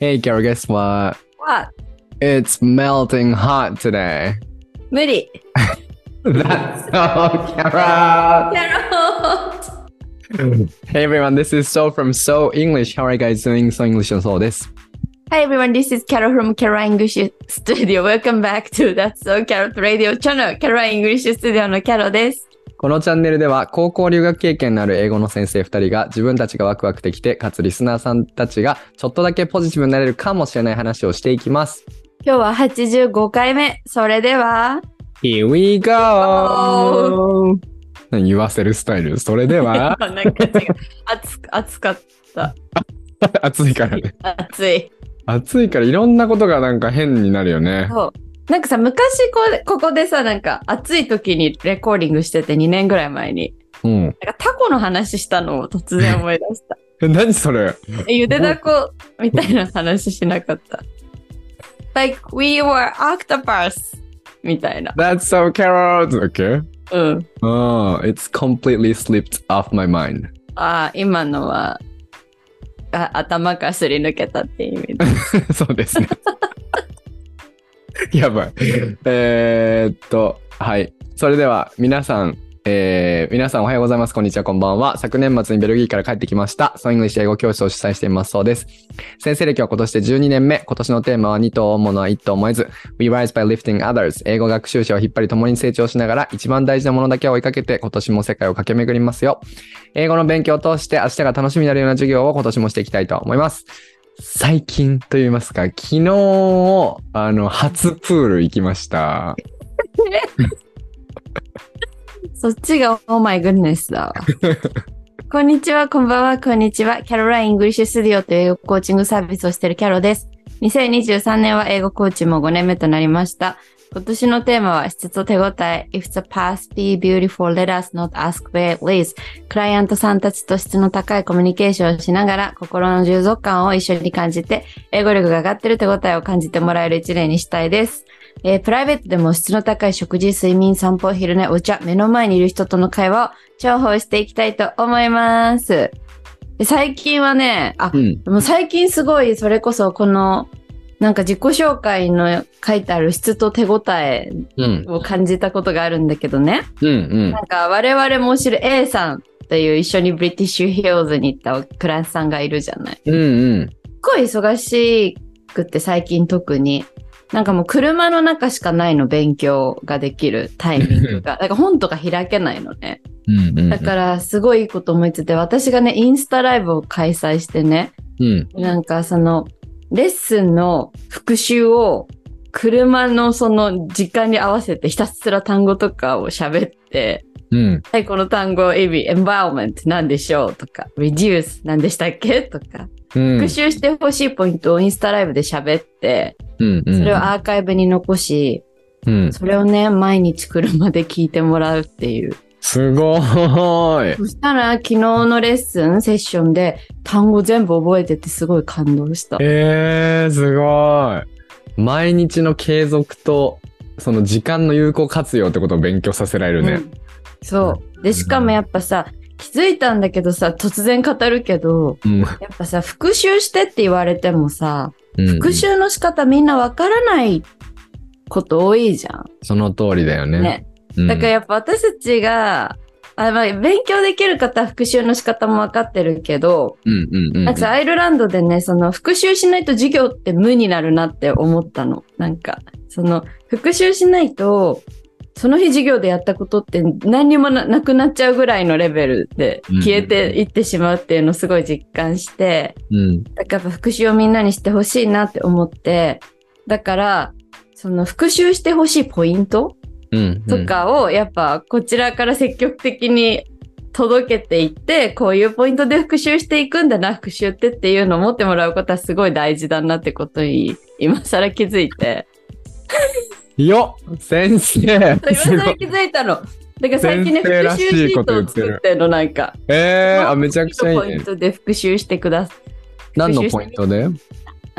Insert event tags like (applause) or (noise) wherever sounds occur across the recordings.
Hey, Carol, guess what? What? It's melting hot today. 無理。 That's so (laughs) Carol. やろう (laughs) Hey everyone, this is So from So English. How are you guys doing? So English のそうです。 Hi everyone, this is Carol from Carol English Studio. Welcome back to That's So Carol Radio Channel. Carol English Studio の Carol です。 このチャンネルでは高校留学経験のある英語の先生2人が自分たちがワクワクできて、かつリスナーさんたちがちょっとだけポジティブになれるかもしれない話をしていきます。今日は85回目。それでは、Here we go! (laughs) 何言わせるスタイル？それでは。なんか違う。暑く暑かった。暑いからね。(laughs) 暑い。暑い。から。い。ろんなことがなんか変になるよね。そう。なんかさ、昔こうここでさ、なんか暑い時にレコーディングしてて2年ぐらい前に。うん。なんかタコの話したのを突然思い出した。(laughs) え、何それ？えゆでだこみたいな話しなかった。like, we were octopus! みたいな。? That's so carrot! Okay? うん。Oh, it's completely slipped off my mind. ああ、今のは、あ頭からすり抜けたっていう意味で。(laughs) そうですね。(laughs) (laughs) やばい。えっと、はい。それでは皆さん、えー皆さんおはようございます。こんにちは、こんばんは。昨年末にベルギーから帰ってきました。ソイングリッシュ英語教室を主催していますそうです。先生歴は今年で12年目。今年のテーマは2頭を追うのは1頭燃えず。We rise by lifting others. 英語学習者を引っ張り共に成長しながら一番大事なものだけを追いかけて今年も世界を駆け巡りますよ。英語の勉強を通して明日が楽しみになるような授業を今年もしていきたいと思います。最近と言いますか、昨日、あの、初プール行きました。(laughs) そっちが、Oh my goodness だわ。(laughs) こんにちは、こんばんは、こんにちは。キャロライン・イングリッシュ・スディオという英語コーチングサービスをしているキャロです。2023年は英語コーチも5年目となりました。今年のテーマは質と手応え。If the path be beautiful, let us not ask where it leads. クライアントさんたちと質の高いコミュニケーションをしながら心の充足感を一緒に感じて英語力が上がってる手応えを感じてもらえる一年にしたいです。えープライベートでも質の高い食事、睡眠、散歩、昼寝、お茶、目の前にいる人との会話を重宝していきたいと思います。で最近はね、あ、うん。もう最近すごいそれこそこのなんか自己紹介の書いてある質と手応えうん。を感じたことがあるんだけどね。うん。うんなんか我々も知る A さんという一緒にブリティッシュヒルズに行ったクライアントさんがいるじゃない。うん。うん。すっごい忙しくって最近特に。なんかもう車の中しかないの勉強ができるタイミングが。(laughs) だから本とか開けないのね。うん。うん。だからすごいいいこと思いついて、私がね、インスタライブを開催してね、うん。なんかその、レッスンの復習を車のその時間に合わせてひたすら単語とかを喋って、うん。はい、この単語、意味、environment 何でしょうとか、reduce 何でしたっけとか、うん。復習してほしいポイントをインスタライブで喋って、うん。それをアーカイブに残し、うん。それをね、毎日車で聞いてもらうっていう。すごーい。そしたら、昨日のレッスン、セッションで単語全部覚えててすごい感動した。えー、すごい。毎日の継続と、その時間の有効活用ってことを勉強させられるね。うんそう。で、しかもやっぱさ、気づいたんだけどさ、突然語るけど、うん。やっぱさ、復習してって言われてもさ、うん復習の仕方みんなわからないこと多いじゃん。その通りだよね。ね。うんだからやっぱ私たちが、あまあ、勉強できる方は復習の仕方もわかってるけど、うんうんうん。なんかさアイルランドでね、その復習しないと授業って無になるなって思ったの。なんか、その復習しないと、その日授業でやったことって何にもななくなっちゃうぐらいのレベルで消えていってしまうっていうのをすごい実感して、うん。だから復習をみんなにしてほしいなって思って、だから、その復習してほしいポイントうん。とかをやっぱこちらから積極的に届けていって、こういうポイントで復習していくんだな、復習ってっていうのを持ってもらうことはすごい大事だなってことに今更気づいて。よっ先生今更気づいたの。だから最近ね、復習シートをと言ってる作ってんの、なんか。えー、あ、めちゃくちゃいいねポイン。トで復習してください。何のポイントで？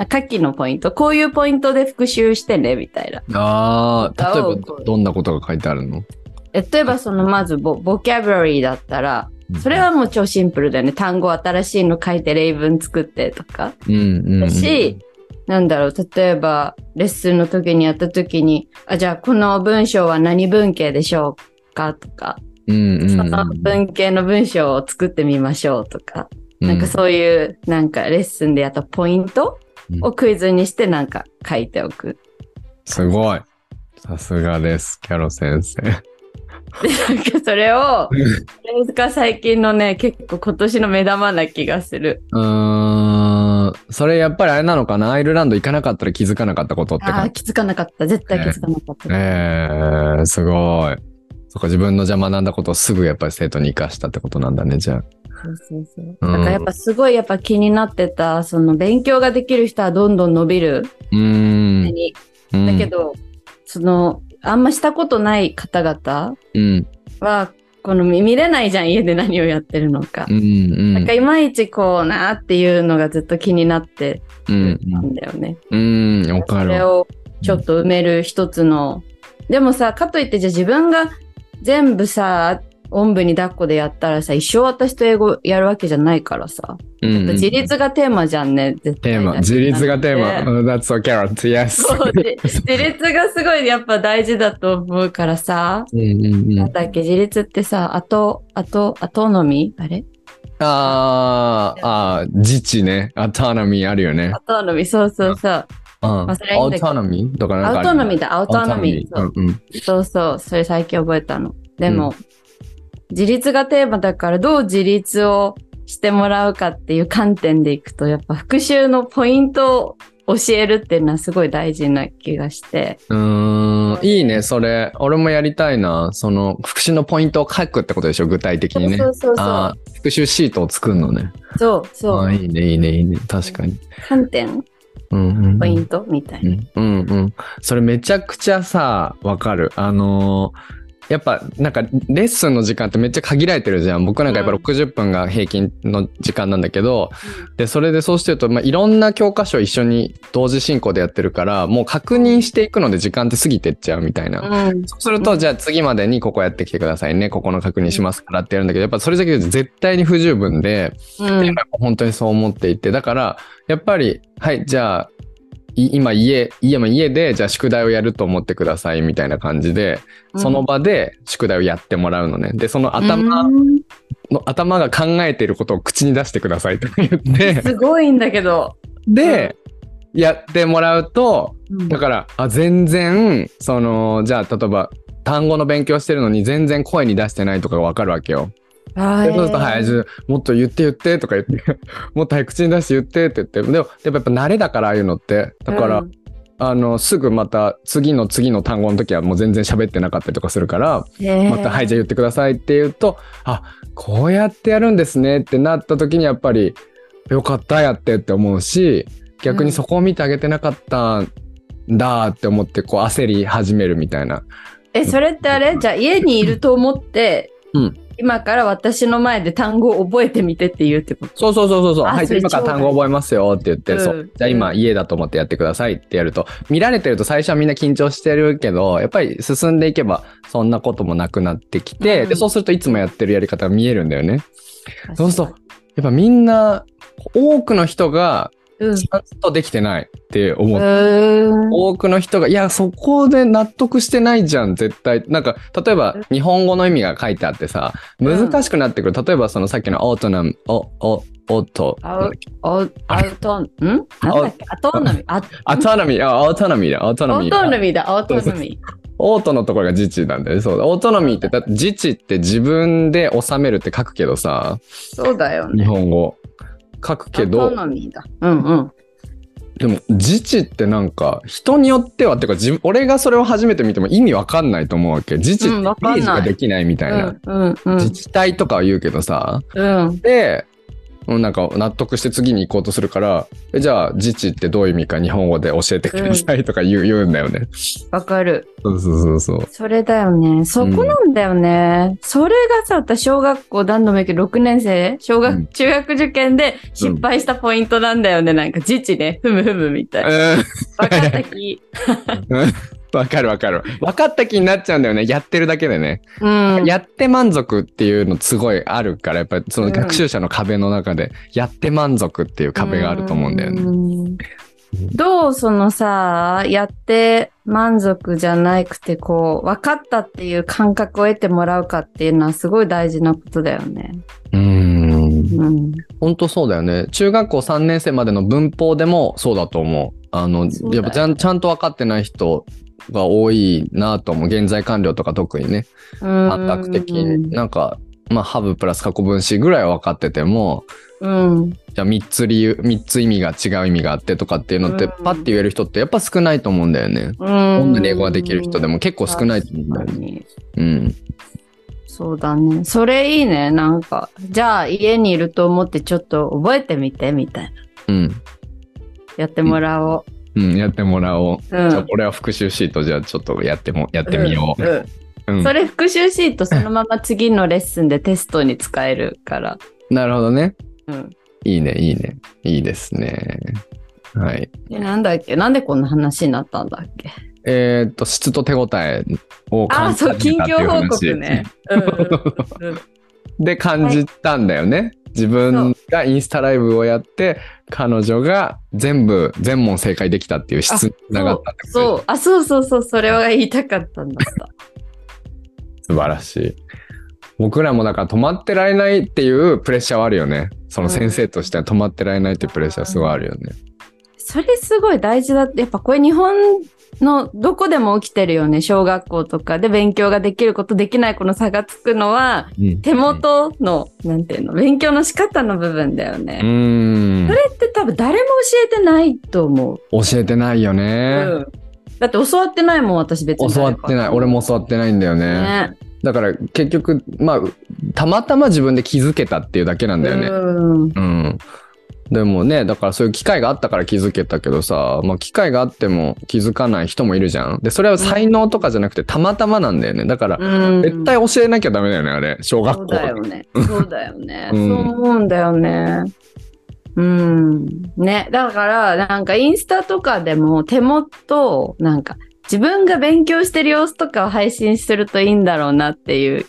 あ下記のポイント？こういうポイントで復習してね、みたいな。ああ、例え青ばどんなことが書いてあるの？例えばそのまずボボキャブラリーだったら、それはもう超シンプルだよね。単語新しいの書いて例文作ってとか。うんうんうん。だし、なんだろう、例えば、レッスンの時にやった時に、あ、じゃあこの文章は何文系でしょうか？とか、うんうんうんその文系の文章を作ってみましょうとか、なんかそういう、なんかレッスンでやったポイントをクイズにしてなんか書いておく。すごい。さすがです、キャロ先生。で、なんかそれを、それが最近のね、結構今年の目玉な気がする。うーん、それやっぱりあれなのかな？アイルランド行かなかったら気づかなかったことってああ。気づかなかった。絶対気づかなかった。えー、すごい。そっか、自分のじゃあ学んだことをすぐやっぱり生徒に活かしたってことなんだね、じゃあ。そうそうそう。うんだからやっぱすごいやっぱ気になってた、その勉強ができる人はどんどん伸びる。うーん。だけ、ど、その、あんましたことない方々うん。は、この見見れないじゃん、家で何をやってるのかう。ん。うん。なんかいまいちこうなっていうのがずっと気になってうん。たんだよね。うん。わかるわ。それをちょっと埋める一つの。でもさ、かといってじゃあ自分が全部さ、おんぶに抱っこでやったらさ、一生私と英語やるわけじゃないからさ。うんうん自立がテーマじゃんね、絶対テーマ。自立がテーマ。マ。Oh, That's so carrot. Yes. 自立がすごいやっぱ大事だと思うからさ。うんうんうんだっけ、自立ってさ、あと、あと、アトノミーあれ？あーあー、自治ね。アトノミーあるよねア。トノミー、そうそうそう。うん。アトノミーとかなんかアウトノミーだ、アウトノミー。そううんうん。そうそう、それ最近覚えたの。でも、自立がテーマだから、どう自立をしてもらうかっていう観点でいくと、やっぱ復習のポイントを教えるっていうのはすごい大事な気がして。うーん、いいね、それ。俺もやりたいな。その、復習のポイントを書くってことでしょ、具体的にね。そうそうそう復習シートを作るのね。そう。そういいね、いいね、いいね。確かに。観点、うんうん。ポイントみたいな。うん、うん、うん。それめちゃくちゃさ、わかる。あのーやっぱなんかレッスンの時間ってめっちゃ限られてるじゃん。僕なんかやっぱうん60分が平均の時間なんだけど、で、それでそうしてると、まあ、いろんな教科書一緒に同時進行でやってるから、もう確認していくので時間って過ぎてっちゃうみたいな。うん。そうすると、じゃあ次までにここやってきてくださいね。ここの確認しますからってやるんだけど、やっぱそれだけで絶対に不十分で、うん。今本当にそう思っていて、だから、やっぱり、はい、じゃあ、い今家、家も家で、じゃあ宿題をやると思ってくださいみたいな感じで、その場で宿題をやってもらうのね。で、その頭うんの、頭が考えていることを口に出してくださいと言って、すごいんだけど。で、やってもらうと、うんだから、あ、全然、その、じゃあ、例えば、単語の勉強してるのに全然声に出してないとかがわかるわけよ。そうすると、はい、じゃあもっと言って言ってとか言って、もっと早く口に出して言ってって言って、でも、でもやっぱ慣れだから、ああいうのって。だから、あの、すぐまた次の次の単語の時はもう全然喋ってなかったりとかするから、また、はい、じゃあ言ってくださいって言うと、あ、こうやってやるんですねってなった時にやっぱり、よかった、やってって思うし、逆にそこを見てあげてなかったんだって思って、こう焦り始めるみたいな。え、それってあれ？じゃあ家にいると思って、うん今から私の前で単語を覚えてみてって言うってこと？そうそうそうそうそう。はい、今から単語覚えますよって言って、う。んそう。じゃあ今家だと思ってやってくださいってやると、見られてると最初はみんな緊張してるけど、やっぱり進んでいけばそんなこともなくなってきて、うん。で、そうするといつもやってるやり方が見えるんだよね。そうすると、やっぱみんな、多くの人がうん。ちゃんとできてないって思う。うん多くの人が、いや、そこで納得してないじゃん、絶対。なんか、例えば、日本語の意味が書いてあってさ、難しくなってくる。例えば、そのさっきのオートナム、お、お、オート、アウアウアウトン、ん？なんだっけ？アトノミ？アトノミー、あ、オートノミーだ、オートノミー。アウトノミーだ、アウトノミー。オートのところが自治なんだよね。そうだ。オートノミーって、だって自治って自分で収めるって書くけどさ、そうだよね。日本語。書くけど、ノミーだ。うんうん。でも自治ってなんか、人によっては、っていうか自分、俺がそれを初めて見ても意味わかんないと思うわけ。自治ってうんイメージができないみたいな。うんうんうん自治体とかは言うけどさ、うん。で、うんなんか納得して次に行こうとするから、えじゃあ自治ってどういう意味か日本語で教えてくださいとか言う,、言うんだよね。わかる。そうそうそうそう。それだよね。そこなんだよね。それがさ、私、小学校何度も言うけど、6年生小学、うん中学受験で失敗したポイントなんだよね。なんか、自治ね。ふむふむみたいな。かった気。(laughs) わかるわかる。分かった気になっちゃうんだよね。やってるだけでね。うん。やって満足っていうのすごいあるから、やっぱりその学習者の壁の中で、やって満足っていう壁があると思うんだよね。ね。どうそのさ、やって満足じゃなくて、こう、分かったっていう感覚を得てもらうかっていうのはすごい大事なことだよね。うーん。うん。本当そうだよね。中学校3年生までの文法でもそうだと思う。あの、やっぱちゃんちゃんと分かってない人が多いなと思う。現在完了とか特にね。感覚的に。なんか、まあ、ハブプラス過去分詞ぐらいは分かってても、うん。じゃあ3つ理由、3つ意味が違う意味があってとかっていうのって、うんパッて言える人ってやっぱ少ないと思うんだよね。うん。こんなに英語ができる人でも結構少ないと思うんだよね。うん。そうだね。それいいね。なんか、じゃあ家にいると思ってちょっと覚えてみて、みたいな。うん。やってもらおう。うん、やってもらおう。うん。じゃあ、これは復習シート、じゃあちょっとやっても、やってみよう。んんうん。それ復習シートそのまま次のレッスンでテストに使えるから。なるほどね。うん。いいね、いいね。いいですね。はい。で、なんだっけ？なんでこんな話になったんだっけ？えーっと、質と手応えをああ、感じそう、近始めたっていう況報話告ね。うん (laughs) うんうんうんで、感じたんだよね。自分がインスタライブをやって、彼女が全部、全問正解できたっていう質につながったってことそう、あ、そうそうそう、それは言いたかったんだった。(laughs) 素晴らしい。僕らもだから止まってられないっていうプレッシャーはあるよね。その先生としては止まってられないっていうプレッシャーすごいあるよね。それすごい大事だって、やっぱこれ日本のどこでも起きてるよね。小学校とかで勉強ができることできない子の差がつくのは、うん手元の、なんていうの、勉強の仕方の部分だようね。ーんそ。れって多分誰も教えてないと思う。教えてないよね。うん。だって教わってないもん、私別に。教わってない。俺も教わってないんだよね。ね。だから結局、まあ、たまたま自分で気づけたっていうだけなんだよね。うん。うん。でもね、だからそういう機会があったから気づけたけどさ、まあ機会があっても気づかない人もいるじゃん。で、それは才能とかじゃなくてたまたまなんだよね。だから、うん。絶対教えなきゃダメだよね、あれ。小学そう校。だよね。(laughs) そうだよね。うんそう思うんだよね。うん。ね。だから、なんかインスタとかでも手元、なんか自分が勉強してる様子とかを配信するといいんだろうなっていう。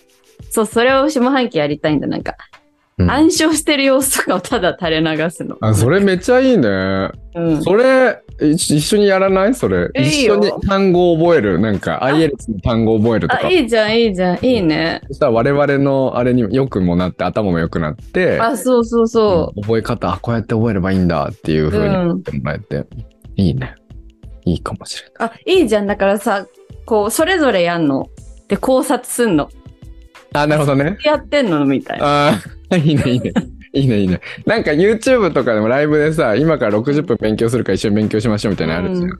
そう、それを下半期やりたいんだ。なんか、うん暗唱してる様子とかをただ垂れ流すの。あ、それめっちゃいいね。うん。それ、一一緒にやらない？それ。いいよ一緒に単語を覚える？なんか、IELTS の単語を覚えるとあ、か。いいじゃん、いいじゃん。いいね。そしたら我々のあれによくもなって、頭も良くなって、あ、そうそうそ覚え方、あこうやって覚えればいいんだっていうう。風にうん言ってもらえて、いいね。いいかもしれない。あ、いいじゃん。だからさ、こう、それぞれやんの？で、考察すんの？あ、なるほどね。やってんの？みたいな。ああ、(laughs) いいね、いいね。いいね、いいね。なんか YouTube とかでもライブでさ、今から60分勉強するから一緒に勉強しましょうみたいなのあるじゃん。うん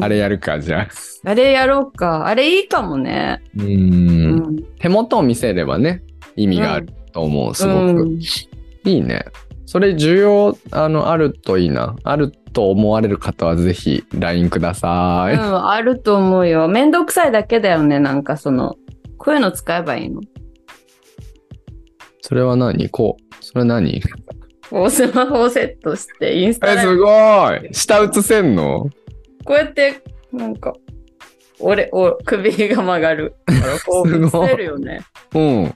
あれやるか、じゃあ。あれやろうか。あれいいかもね。う。うんん。手元を見せればね、意味があると思う、すごく。うんいいね。それ需要、あの、あるといいな。あると思われる方はぜひ LINE ください。うん、あると思うよ。めんどくさいだけだよね。なんかその、こういうの使えばいいの？それは何？こう。それ何？こうスマホをセットして、インスタえ、ライブすごい下映せんの？こうやって、なんか、俺、お首が曲がる。だからこうすごい映せるよね。うん。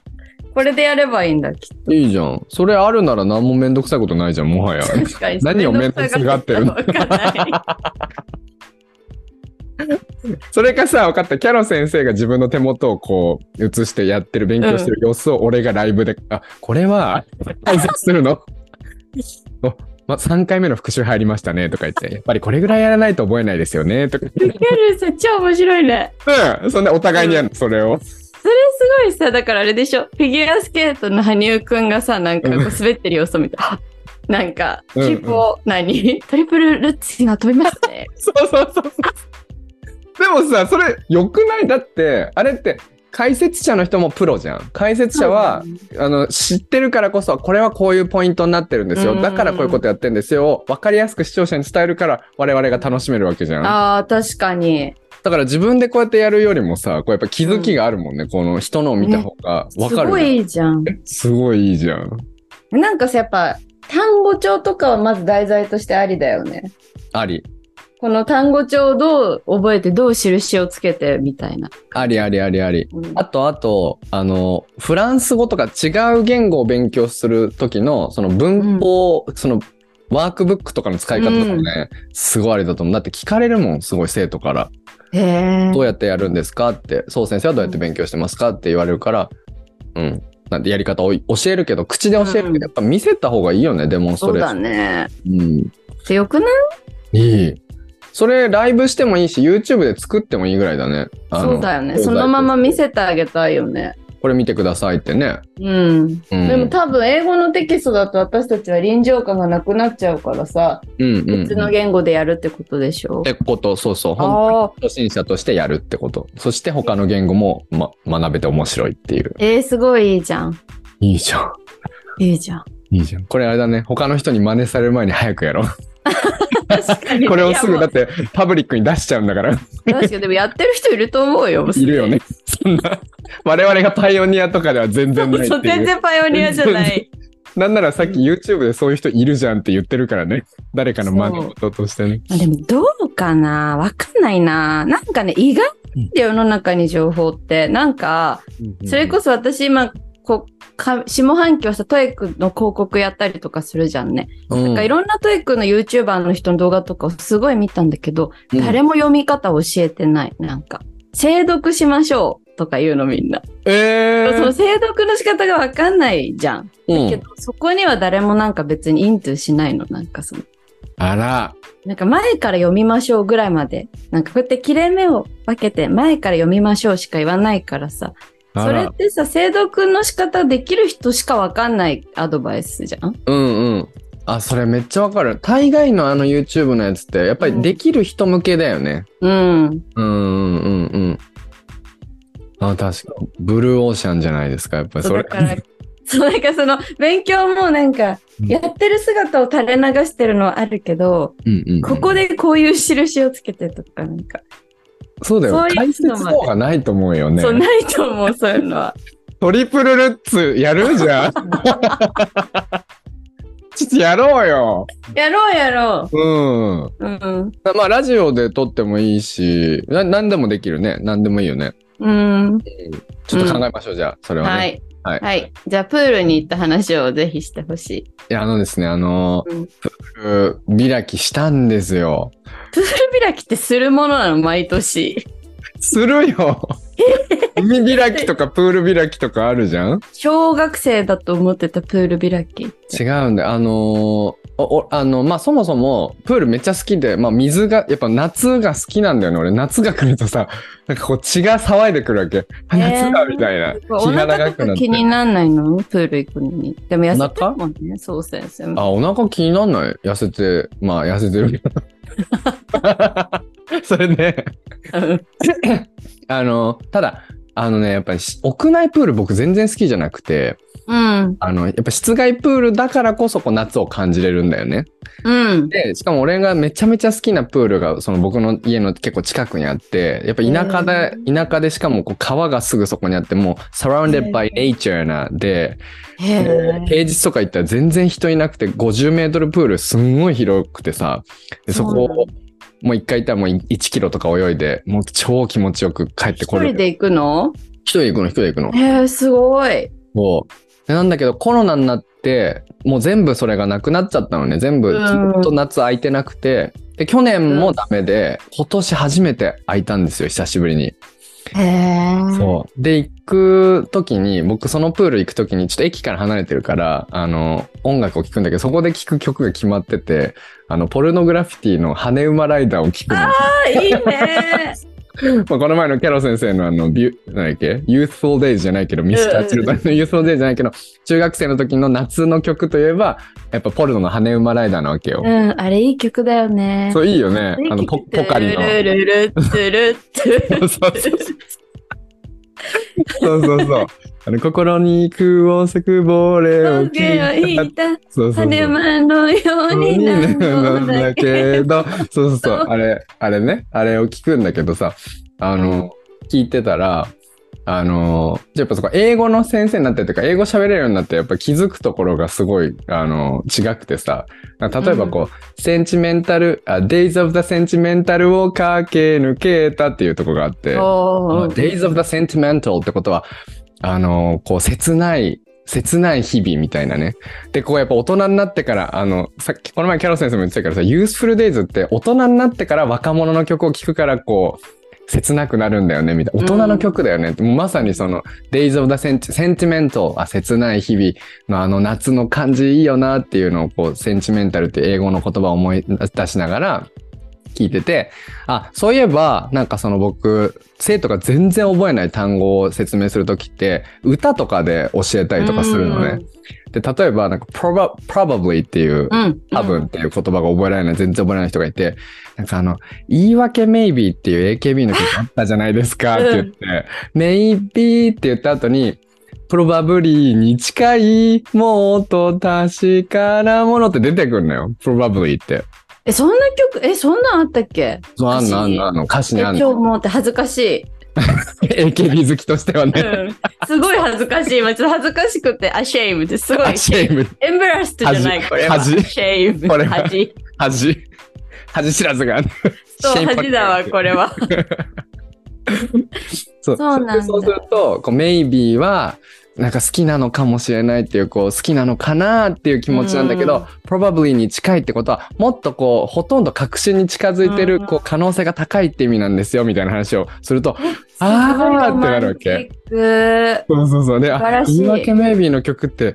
これでやればいいんだ、きっと。いいじゃん。それあるなら何もめんどくさいことないじゃん、もはや。確かに。何を面倒くさがってるの？(laughs) わかんない。(laughs) それかさ、分かった。キャロ先生が自分の手元をこう映してやってる、勉強してる様子を俺がライブで、あ、これは解説するの？(laughs) おま、3回目の復習入りましたねとか言って、やっぱりこれぐらいやらないと覚えないですよねとか言って。さ、超面白いね。うん。そんでお互いにやるの、それを。それすごいさ、だからあれでしょ。フィギュアスケートの羽生くんがさ、なんかこう滑ってる様子を見て、あ (laughs) なんか、うんうんキープを、何？トリプルルッツ今飛びましたね。そうそうそうそう。でもさ、それ良くない？だって、あれって解説者の人もプロじゃん。解説者は、あの、知ってるからこそ、これはこういうポイントになってるんですよ。うんだからこういうことやってるんですよ。わかりやすく視聴者に伝えるから、我々が楽しめるわけじゃん。ああ、確かに。だから自分でこうやってやるよりもさ、こうやっぱ気づきがあるもんね。この人のを見た方がわかる、すごいいいじゃん。すごいいいじゃん。なんかさ、やっぱ、単語帳とかはまず題材としてありだよね。あり。この単語帳をどう覚えて、どう印をつけて、みたいな。ありありありあり。うんあと、あと、あの、フランス語とか違う言語を勉強するときの、その文法、その、ワークブックとかの使い方とかもね、すごいあれだと思う。だって聞かれるもん、すごい生徒から。どうやってやるんですかって、そう先生はどうやって勉強してますかって言われるから、うん。なんでやり方を教えるけど、口で教えるけど、やっぱ見せた方がいいよね、デモンスそうだトレーション。ね。うん。強くない？いい。それライブしてもいいし、YouTube で作ってもいいぐらいだね。そうだよね。そのまま見せてあげたいよね。これ見てくださいってね。うん。うん、でも多分英語のテキストだと私たちは臨場感がなくなっちゃうからさ、うんうんうん、別の言語でやるってことでしょ？っ。てこと、そうそう。本当に。初心者としてやるってこと。そして他の言語も、ま、学べて面白いっていう。えー、すごいいいじゃん。いいじゃん。いいじゃん。いいじゃん。これあれだね。他の人に真似される前に早くやろう。(laughs) これをすぐだってパブリックに出しちゃうんだから。確かに、でもやってる人いると思うよ。いるよね。そんな、我々がパイオニアとかでは全然ないって (laughs) そう、う。然パイオニアじゃない。なんならさっき YouTube でそういう人いるじゃんって言ってるからね。誰かの真似事としてね。あでもどうかな？わかんないな。なんかね、意外で世の中に情報って。なんか、それこそ私今、こうか下半期はさ、トエックの広告やったりとかするじゃんね。そ、うんなんかいろんなトエックの YouTuber の人の動画とかをすごい見たんだけど、うん誰も読み方教えてない。なんか、精読しましょうとか言うのみんな。えーその精読の仕方がわかんないじゃん。うんけど、そこには誰もなんか別にイントゥしないの。なんかその、あら。なんか前から読みましょうぐらいまで。なんかこうやって切れ目を分けて前から読みましょうしか言わないからさ。それってさ、精読の仕方できる人しかわかんないアドバイスじゃん？うんうん。あ、それめっちゃわかる。大概のあの YouTube のやつって、やっぱりできる人向けだよね。うん。うんうんうんうん。あ、確かに。ブルーオーシャンじゃないですか、やっぱりそうれそだ。から、そう、なんか (laughs) その、勉強もなんか、うんやってる姿を垂れ流してるのはあるけど、うんここでこういう印をつけてとか、なんか、そうだよ。そういうの解説動画ないと思うよね。そう、ないと思う、そういうのは。トリプルルッツやるじゃん。(laughs) ちょっとやろうよ。やろうやろうん。う。うん。まあ、ラジオで撮ってもいいし、な何でもできるね。何でもいいよね。うん。ちょっと考えましょう、じゃあ、それはね。。はいい。はいはい。じゃあ、プールに行った話をぜひしてほしい。や、あのですね、あの、うんプール開きしたんですよ。プール開きってするものなの、毎年。するよ。(laughs) 海開きとかプール開きとかあるじゃん？小学生だと思ってたプール開き。違うんだよ。あのーおおあの、まあ、そもそも、プールめっちゃ好きで、まあ、水が、やっぱ夏が好きなんだよね。俺、夏が来るとさ、なんかこう血が騒いでくるわけ。あ夏だみたいな。お日が腹長くなって気。になんないの？プール行くのに。でも痩せておるもんね、そう先生。あ、お腹気になんない？痩せて、まあ、痩せてるけど。(laughs) それで、うん。あの、ただ、あのね、やっぱりし屋内プール僕全然好きじゃなくて、うん。あの、やっぱ室外プールだからこそこう夏を感じれるんだよね。うん。で、しかも俺がめちゃめちゃ好きなプールが、その僕の家の結構近くにあって、やっぱ田舎で、田舎でしかもこう川がすぐそこにあって、もう surrounded by nature なで、え。平日とか行ったら全然人いなくて、50メートルプールすんごい広くてさ、でそこをもう一回行ったらもう1キロとか泳いで、もう超気持ちよく帰って一これる。人で行くの？一人で行くの、一人で行くの。へえ、すごい。そう。でなんだけどコロナになって、もう全部それがなくなっちゃったのね。全部ずうんっと夏空いてなくて。で、去年もダメで、今年初めて空いたんですよ、久しぶりに。そう。で、行く時に、僕そのプール行く時にちょっと駅から離れてるから、あの、音楽を聴くんだけど、そこで聴く曲が決まってて、あの、ポルノグラフィティの羽馬ライダーを聴くの。ああ、いいね。(laughs) (laughs) まあこの前のキャロ先生のあの、ビュなんだっけ ?Youthful Days じゃないけど、ミスターチルドレンの Youthful Days じゃないけど、中学生の時の夏の曲といえば、やっぱポルノの羽馬ライダーなわけよ。うん、あれいい曲だよね。そう、いいよね。あの、ポポカリの。(laughs) ルルルルルトゥル (laughs) そうそうそう。あの、心に空を咲く亡霊を聞いた。(laughs) そうそうそう。のようにななんだけど、そうそうそう、あれ、あれね、あれを聞くんだけどさ、あの、聞いてたら、あの、じゃあやっぱそこ英語の先生になってとか、英語喋れるようになって、やっぱ気づくところがすごい、あの、違くてさ、例えばこう、センチメンタル、あ、Days of the Sentimental を駆け抜けたっていうところがあって、Days of the Sentimental ってことは、あの、こう、切ない切ない日々みたいなね。で、こうやっぱ大人になってから、あの、さっき、この前キャロ先生も言ってたからさ、ユースフルデイズって大人になってから若者の曲を聴くから、こう、切なくなるんだよね、みたいな。大人の曲だよね。もうまさにその、Days of the Senti- Sentimental、あ、切ない日々のあの夏の感じいいよなっていうのを、こう、センチメンタルって英語の言葉を思い出しながら、聞いてて、あ、そういえば、なんかその僕、生徒が全然覚えない単語を説明するときって、歌とかで教えたりとかするのね。で、例えば、なんか、proba- probably っていう、うん。多分っていう言葉が覚えられない、全然覚えられない人がいて、なんかあの、言い訳 maybe っていう AKB の曲あったじゃないですかって言って、maybe って言った後に、probably に近い、もっと確かなものって出てくるのよ。probably って。え、そんな曲、え、そんなんあったっけ？そう、あんのあんのあんの、歌詞え、にあんの。今日もうって恥ずかしい。(laughs) AKB 好きとしてはね。うん。すごい恥ずかしい。今ちょっと恥ずかしくて、ashamed。すごい。シェイム、エンバラストじゃない、これは。恥 shame。これは恥。恥、恥知らずが。そう、恥だわ、これは。(laughs) そうそうなんだそうすると、こう、maybe は、なんか好きなのかもしれないっていう、こう、好きなのかなっていう気持ちなんだけど、probably に近いってことは、もっとこう、ほとんど確信に近づいてる、うんこう、可能性が高いって意味なんですよ、みたいな話をすると、(laughs) あーってなるわけ。そうそうそう。で、言い訳 maybe の曲って、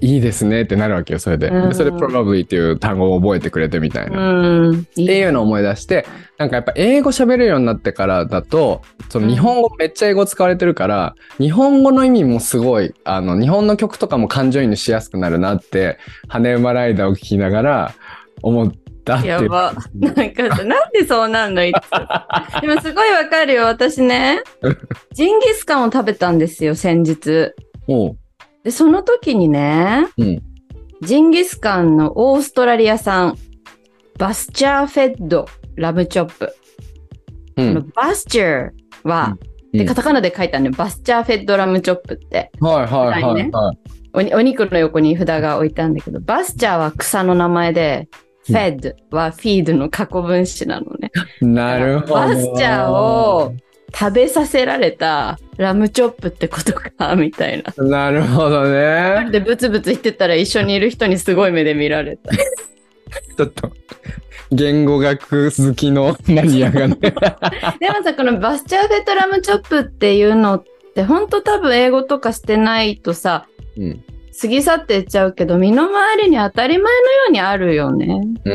いいですねってなるわけよ、それで。うんでそれで probably っていう単語を覚えてくれてみたいな。っていうのを思い出して、なんかやっぱ英語喋れるようになってからだと、その日本語めっちゃ英語使われてるから、日本語の意味もすごい、あの、日本の曲とかも感情移入しやすくなるなって、羽馬ライダーを聞きながら思って。やば。なんかさ、なんでそうなんのいつ。(laughs) でもすごいわかるよ。私ね、(laughs) ジンギスカンを食べたんですよ、先日。で、その時にね、うんジンギスカンのオーストラリア産、バスチャーフェッドラムチョップ。うん。バスチャーは、うんで、カタカナで書いたね、バスチャーフェッドラムチョップって。はいはいはいねはおにお肉の横に札が置いてあるんだけど、バスチャーは草の名前で、うんフェッドはフィードの過去分詞なのね。い。(laughs) なるほど。バスチャーを食べさせられたラムチョップってことか、みたいな。なるほどね。で、ブツブツ言ってたら一緒にいる人にすごい目で見られた。ちょっと、言語学好きのマニアがね。(laughs) でもさ、このバスチャーフェッドラムチョップっていうのって、ほんと多分英語とかしてないとさ、うん。過ぎ去っていっちゃうけど、身の回りに当たり前のようにあるよね。うー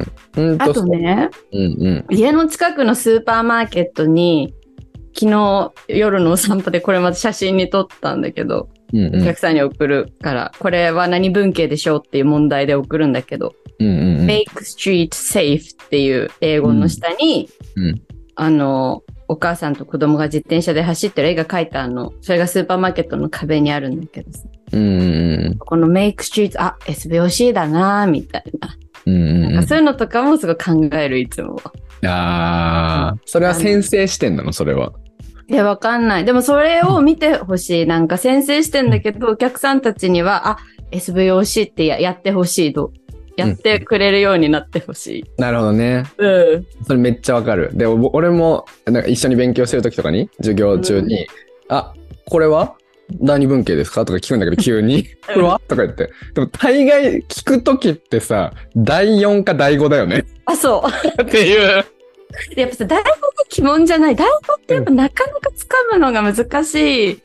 ん。うんあと。ね、うんうん。家の近くのスーパーマーケットに、昨日夜のお散歩でこれまた写真に撮ったんだけど、うんうんお客さんに送るから、これは何文系でしょうっていう問題で送るんだけど、うんうんうん。make street safe っていう英語の下に、うんあの、お母さんと子供が自転車で走ってる絵が描いたの、それがスーパーマーケットの壁にあるんだけどさ、うんうんこの make street、あ、SBOC だなみたいな。うんなんかそういうのとかもすごい考える、いつも。ああ、それは先生視点なのそれは。いや、わかんない。でもそれを見てほしい。なんか先生してんだけど、お客さんたちには、あ、SVOC ってややってほしいと。やってくれるようになってほしい。なるほどね。うん。それめっちゃわかる。で、お俺もなんか一緒に勉強してる時とかに、授業中に、あ、これは？第二文系ですか？とか聞くんだけど、(laughs) 急に。これは？とか言って。でも大概聞く時ってさ、第4か第5だよね。あ、そう。っていう。やっぱさ、大語が鬼門じゃない。大語ってやっぱなかなか掴むのが難しい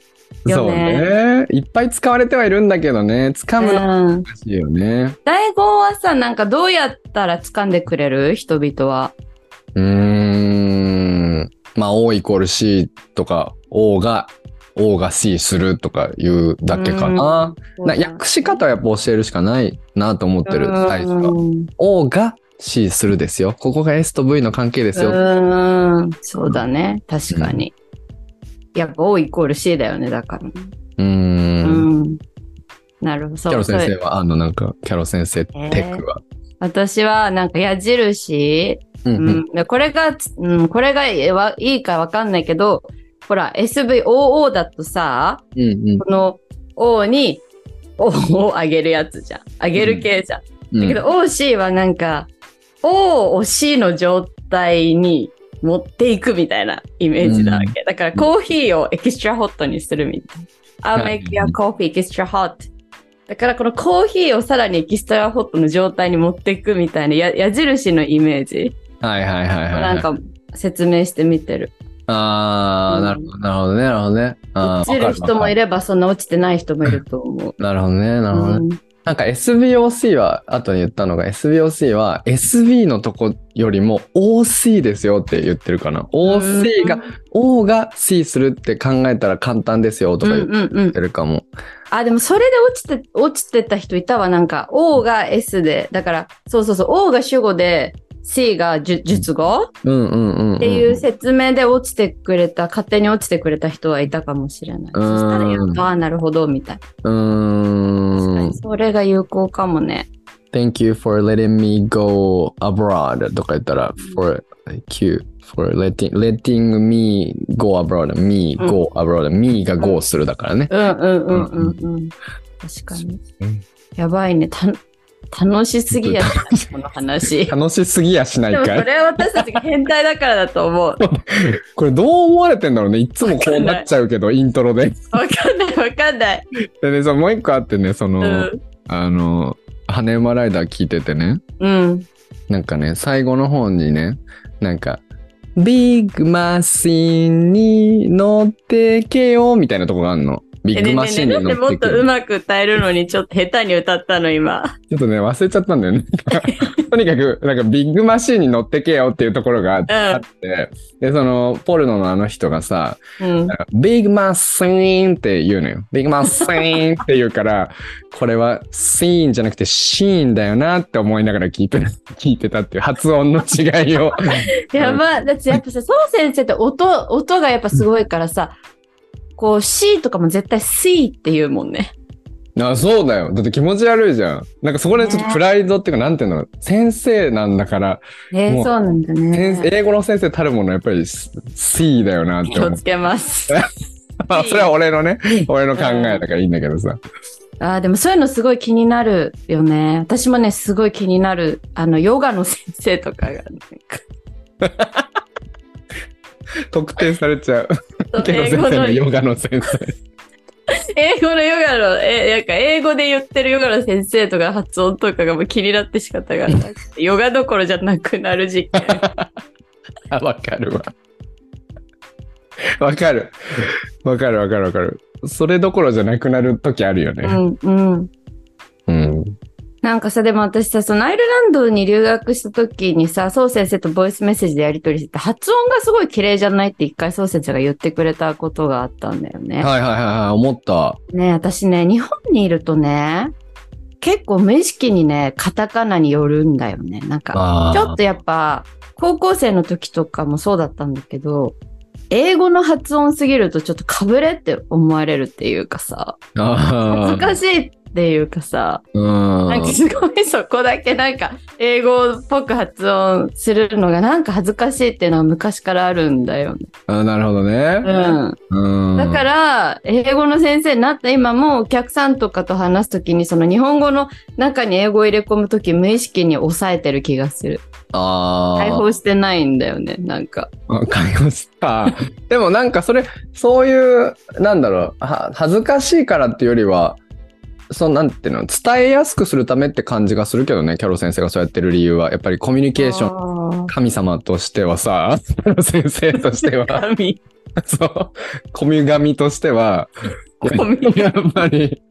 よそうね。ね。いっぱい使われてはいるんだけどね、掴むのうん。難しいよね。大語はさ、なんかどうやったら掴んでくれる？人々は。うーん。まあ、O イコール C とか、O が、O が C するとかいうだけかな。な訳し方はやっぱ教えるしかないなと思ってる、最初は。うん O が C するですよ。ここが S と V の関係ですよ。うん。そうだね。確かに。やっぱ O イコール C だよね、だから。ううー。んん。なるほど。キャロ先生は、あの、なんか、キャロ先生、えーテックは？私はなんか矢印、うんうんこれがつ、うん、これがいいいかわかんないけど、ほら、SVOO だとさ、うんうんこの O に O を上げるやつじゃん。上げる系じゃん。うん。だけど OC はなんか、O を C の状態に持っていくみたいなイメージなわけ。だからコーヒーをエキストラホットにするみたい I'll make your coffee extra hot. だからこのコーヒーをさらにエキストラホットの状態に持っていくみたいなや矢印のイメージ。はいはいはいはい。なんか説明してみてる。ああ、うんなるほど、なるほどね、なるほどね。落ちる人もいる。れば、そんな落ちてない人もいると思う。なるほどね、なるほどね。うんなんか SBOC は、後に言ったのが SBOC は SB のとこよりも OC ですよって言ってるかな。OC が、O が C するって考えたら簡単ですよとうんか言っうんうんてるかも。あ、でもそれで落ちて、落ちてた人いたわ。なんか、O が S で、だから、そうそうそう、O が主語で、C がじゅ述語？うんうんうん、うん。っていう説明で落ちてくれた、勝手に落ちてくれた人はいたかもしれない。そうんしたらやっと、ああ、なるほど、みたいな。うーん。それが有効かもね。Thank you for letting me go abroad とか言ったら、for, you for letting, letting me go abroad, me うん go abroad, me が go するだからね。うんうんうんうんうん。確かにうん。やばいね。た楽しすぎやし、この話。で (laughs) 楽しすぎやしないもそかい。れは私たちが変態だからだと思う。(laughs) これどう思われてんだろうね。いつもこうなっちゃうけど、イントロで。わかんないわかんない。でね、そうもう一個あってね、その、うん。あの、羽馬ライダー聞いててね、うん。なんかね、最後の方にね、なんか、ビッグマシンに乗ってけよみたいなとこがあるの。ビッグマシンにねなんでも乗っけよ。ってとうまく歌えるのにちょっと下手に歌ったの今。ちょっとね、忘れちゃったんだよね。(laughs) とにかく、なんかビッグマシンに乗ってけよっていうところがあって、あってで、その、ポルノのあの人がさ、うん。ビッグマシーンって言うのよ。ビッグマシーンって言うから、(laughs) これはシーンじゃなくてシーンだよなって思いながら聞いてる聞いてたっていう発音の違いを。(laughs) やば、だってやっぱさ、そう先生って音、音がやっぱすごいからさ、こう C とかも絶対 C って言うもんね。あ、そうだよ。だって気持ち悪いじゃん。なんかそこでちょっとプライドっていうか、なんていうの、先生なんだから、えー、そうなんだ先ね。英語の先生たるものやっぱり C だよなって気をつ。けます。まあ、それは俺のね、俺の考えだからいいんだけどさ。あーでもそういうのすごい気になるよね。私もね、すごい気になる。あの、ヨガの先生とかが、なんか、(laughs) 特定されちゃう。英語のヨガの先生。英語のヨガの、え、なんか英語で言ってるヨガの先生とか発音とかがもう気になって仕方がなくて、ヨガどころじゃなくなる実験。あ、わかるわ。わかる。わかるわかるわかる。それどころじゃなくなる時あるよね。うんうん。うん。なんかさ、でも私さ、そのアイルランドに留学した時にさ、そう先生とボイスメッセージでやり取りしてて、発音がすごい綺麗じゃないって一回そう先生が言ってくれたことがあったんだよね。はいはいはいはい、思った。ね私ね、日本にいるとね、結構無意識にね、カタカナによるんだよね。なんか、ちょっとやっぱ、高校生の時とかもそうだったんだけど、英語の発音すぎるとちょっとかぶれって思われるっていうかさ、恥ずかしいっていうかさ、うん。なんかすごいそこだけなんか英語っぽく発音するのがなんか恥ずかしいっていうのは昔からあるんだよね。あなるほどね。うん。うん。だから、英語の先生になった今もお客さんとかと話すときに、その日本語の中に英語を入れ込むとき無意識に抑えてる気がする。あ解放してないんだよね、なんか。あ。解放した。でもなんかそれ、そういう、なんだろう、は恥ずかしいからっていうよりは、そうなんていうの、伝えやすくするためって感じがするけどね、キャロ先生がそうやってる理由は、やっぱりコミュニケーション、ン。神様としてはさ、キャロ先生としては、神。そう、コミュ神としては、コミュやっぱり、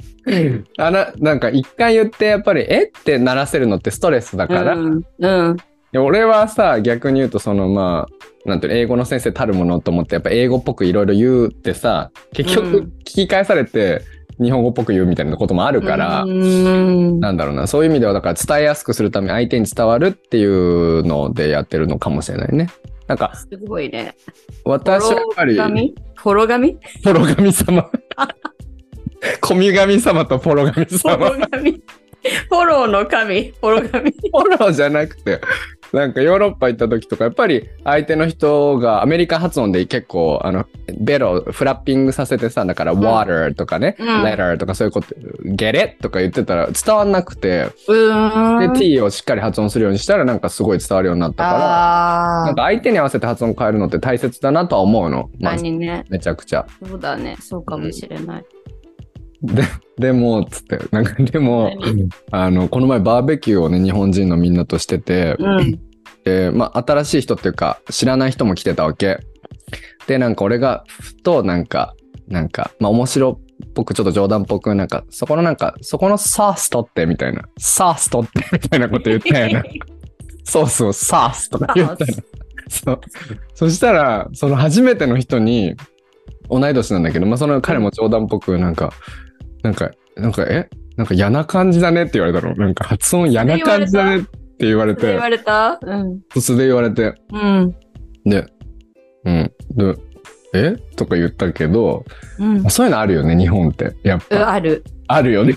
あな、なんか一回言って、やっぱり、えってならせるのってストレスだから、うん。うん。で俺はさ、逆に言うと、そのまあ、なんていうの、英語の先生たるものと思って、やっぱ英語っぽくいろいろ言うってさ、結局うん聞き返されて、日本語っぽく言うみたいなこともあるから、うん。なんだろうな、そういう意味では、だから伝えやすくするため、相手に伝わるっていうのでやってるのかもしれないね。なんか、すごいね。私はやっぱり、フォロ神？フォロ神？フォロ神様。(laughs) コミュ神様とフォロ神フォ様。ロ神。フォローの神？フォロ神。フォローじゃなくて、なんかヨーロッパ行った時とか、やっぱり相手の人がアメリカ発音で結構、あの、ベロフラッピングさせてさ、だから、water とかね、うん letter とかそういうこと、get it とか言ってたら伝わんなくて。で、t をしっかり発音するようにしたらなんかすごい伝わるようになったから、あなんか相手に合わせて発音変えるのって大切だなとは思うの。あ。まず、何ね。めちゃくちゃ。そうだね。そうかもしれない。で、でも、つって、なんか、でも、あの、この前バーベキューをね、日本人のみんなとしてて、うん。で、まあ、新しい人っていうか、知らない人も来てたわけ。で、なんか俺が、ふと、なんか、なんか、まあ、面白っぽく、ちょっと冗談っぽく、なんか、そこのなんか、そこのサース取って、みたいな。サース取って、(laughs) みたいなこと言ったよな。ソースをサースとか言ったの。そう。そしたら、その初めての人に、同い年なんだけど、まあ、その彼も冗談っぽく、なんか、なんか、なんか、え？なんか嫌な感じだねって言われたの。なんか発音嫌な感じだねって言われて言、われた？うん。素で言われて、うん。で、うん。で、え？とか言ったけど、うんまあ。そういうのあるよね、日本って。やっうんぱ。ある。あるよね。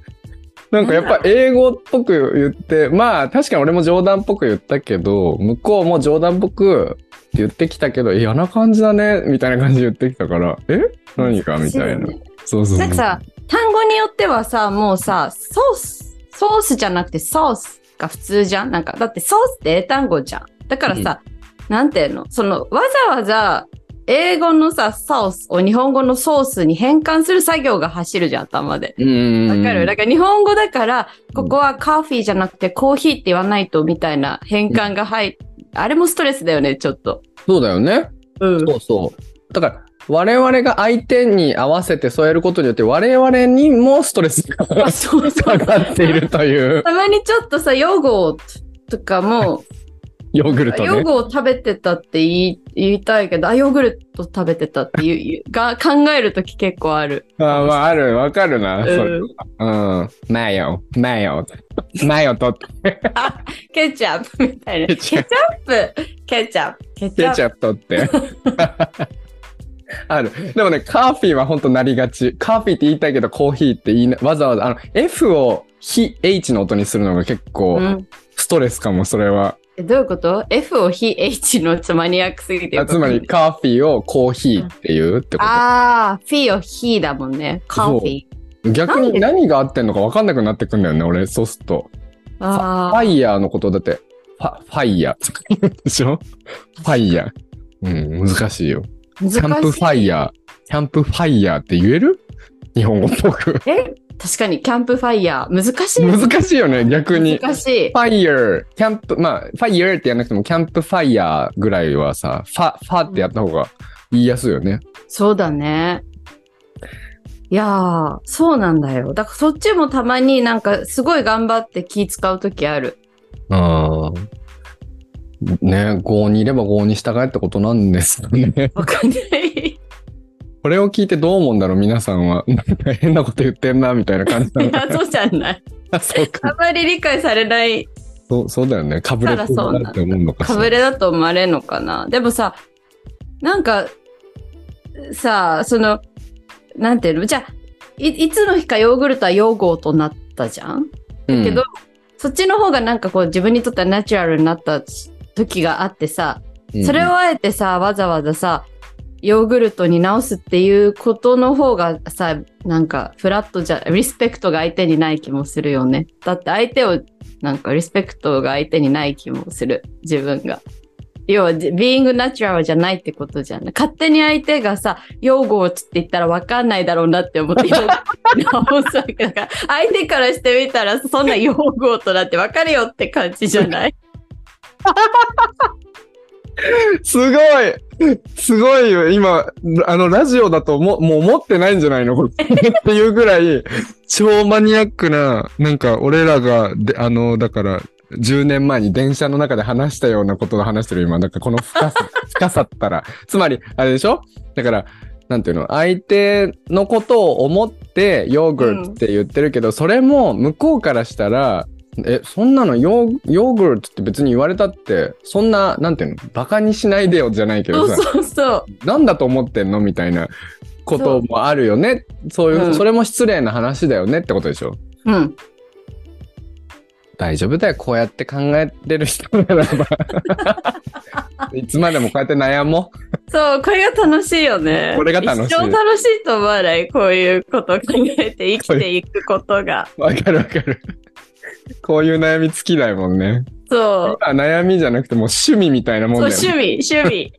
(laughs) なんかやっぱ英語っぽく言って、まあ確かに俺も冗談っぽく言ったけど、向こうも冗談っぽく言ってきたけど、え嫌な感じだね、みたいな感じで言ってきたから、え？何かみたいな。そうねそう。なんかさ、単語によってはさ、もうさ、ソース、ソースじゃなくてソースが普通じゃんなんか、だってソースって英単語じゃん。だからさ、なんていうの？その、わざわざ、英語のさ、ソースを日本語のソースに変換する作業が走るじゃん、頭で。うんうんうん。わかる？だから日本語だから、ここはカーフィーじゃなくてコーヒーって言わないとみたいな変換が入っあれもストレスだよね、ちょっと。そうだよね。うんそうそう。だから、我々が相手に合わせて添えることによって、我々にもストレスがそうそうかかっているという、たまにちょっとさ、ヨーゴとかも、ヨーグルトね。ヨーグを食べてたって言い言いたいけど、あ、ヨーグルト食べてたっていうが考えるとき結構ある。あーまあ、ある、わかるな。それうんうん。マヨ、マヨ、マヨと (laughs) ケチャップみたいな。ケチャップケチャップケチャップケチャップとって。ある。でもね、カーフィーは本当なりがち。カーフィーって言いたいけど、コーヒーって言いな、わざわざ、あの、F を非 H の音にするのが結構うんストレスかも、それは。えどういうこと ?F を非 H のマニアックすぎてつまり、カーフィーをコーヒーって言うってこと。ああ、フィーを非だもんね。カーフィー。逆に何が合ってんのか分かんなくなってくんだよね、俺、そうすると。フあァイヤーのことだって、ファファイヤー (laughs) でしょ？ファイヤー。うん、難しいよ。キャンプファイヤー。キャンプファイヤーって言える？日本語っぽく。え？確かに、キャンプファイヤー。難しい。難しいよね、逆に。難しいフ。ァイヤー、キャンプ、まあ、ファイヤーってやらなくても、キャンプファイヤーぐらいはさ、ファ、ファってやった方が言いやすいよね。そうだね。いやー、そうなんだよ。だからそっちもたまになんかすごい頑張って気使うときある。ああ。ね、5にいれば5に従えってことなんですよね。わかんない。これを聞いてどう思うんだろう、皆さんは。なんか変なこと言ってんな、みたいな感じないのかや、そうじゃない。な。そうか。あまり理解されないそうそうだよね。かぶれてるなって思うのか。かぶれだと思われるのかな。でもさ、なんか、さあ、その、なんていうの？じゃあい、いつの日かヨーグルトはヨーゴーとなったじゃん？うんけど、そっちの方がなんかこう自分にとってはナチュラルになった時があってさ、それをあえてさ、わざわざさ、ヨーグルトに直すっていうことの方がさ、なんかフラットじゃ、リスペクトが相手にない気もするよね。だって相手を、なんかリスペクトが相手にない気もする。自分が。要は、ビーイングナチュラルじゃないってことじゃん。勝手に相手がさ、用語をつって言ったら分かんないだろうなって思って、(laughs) 直すわけだから、相手からしてみたら、そんな用語とだって分かるよって感じじゃない？すごいすごいよ。今、あの、ラジオだとももう思ってないんじゃないの？こ (laughs) れっていうぐらい、超マニアックな、なんか、俺らが、で、あの、だから、10年前に電車の中で話したようなことを話してる今。だかこの深さ、(laughs) 深さったら。つまり、あれでしょ？だから、なんていうの？相手のことを思ってヨーグルトって言ってるけど、それも向こうからしたら、え、そんなのヨーヨーグルトって別に言われたって、そんな、なんていうの？バカにしないでよじゃないけどさ、そうそうそう。なんだと思ってんの？みたいなこともあるよね？そういう、うんそれも失礼な話だよねってことでしょ？うん。大丈夫だよ。こうやって考えてる人ならば。(laughs) いつまでもこうやって悩もそう、これが楽しいよね。これが楽しい一生楽しいと思わない？こういうことを考えて生きていくことが。う。(laughs) わかるわかる。(laughs) こういう悩み尽きないもんね。そう。今悩みじゃなくてもう趣味みたいなもんそうだよね。趣味、趣味。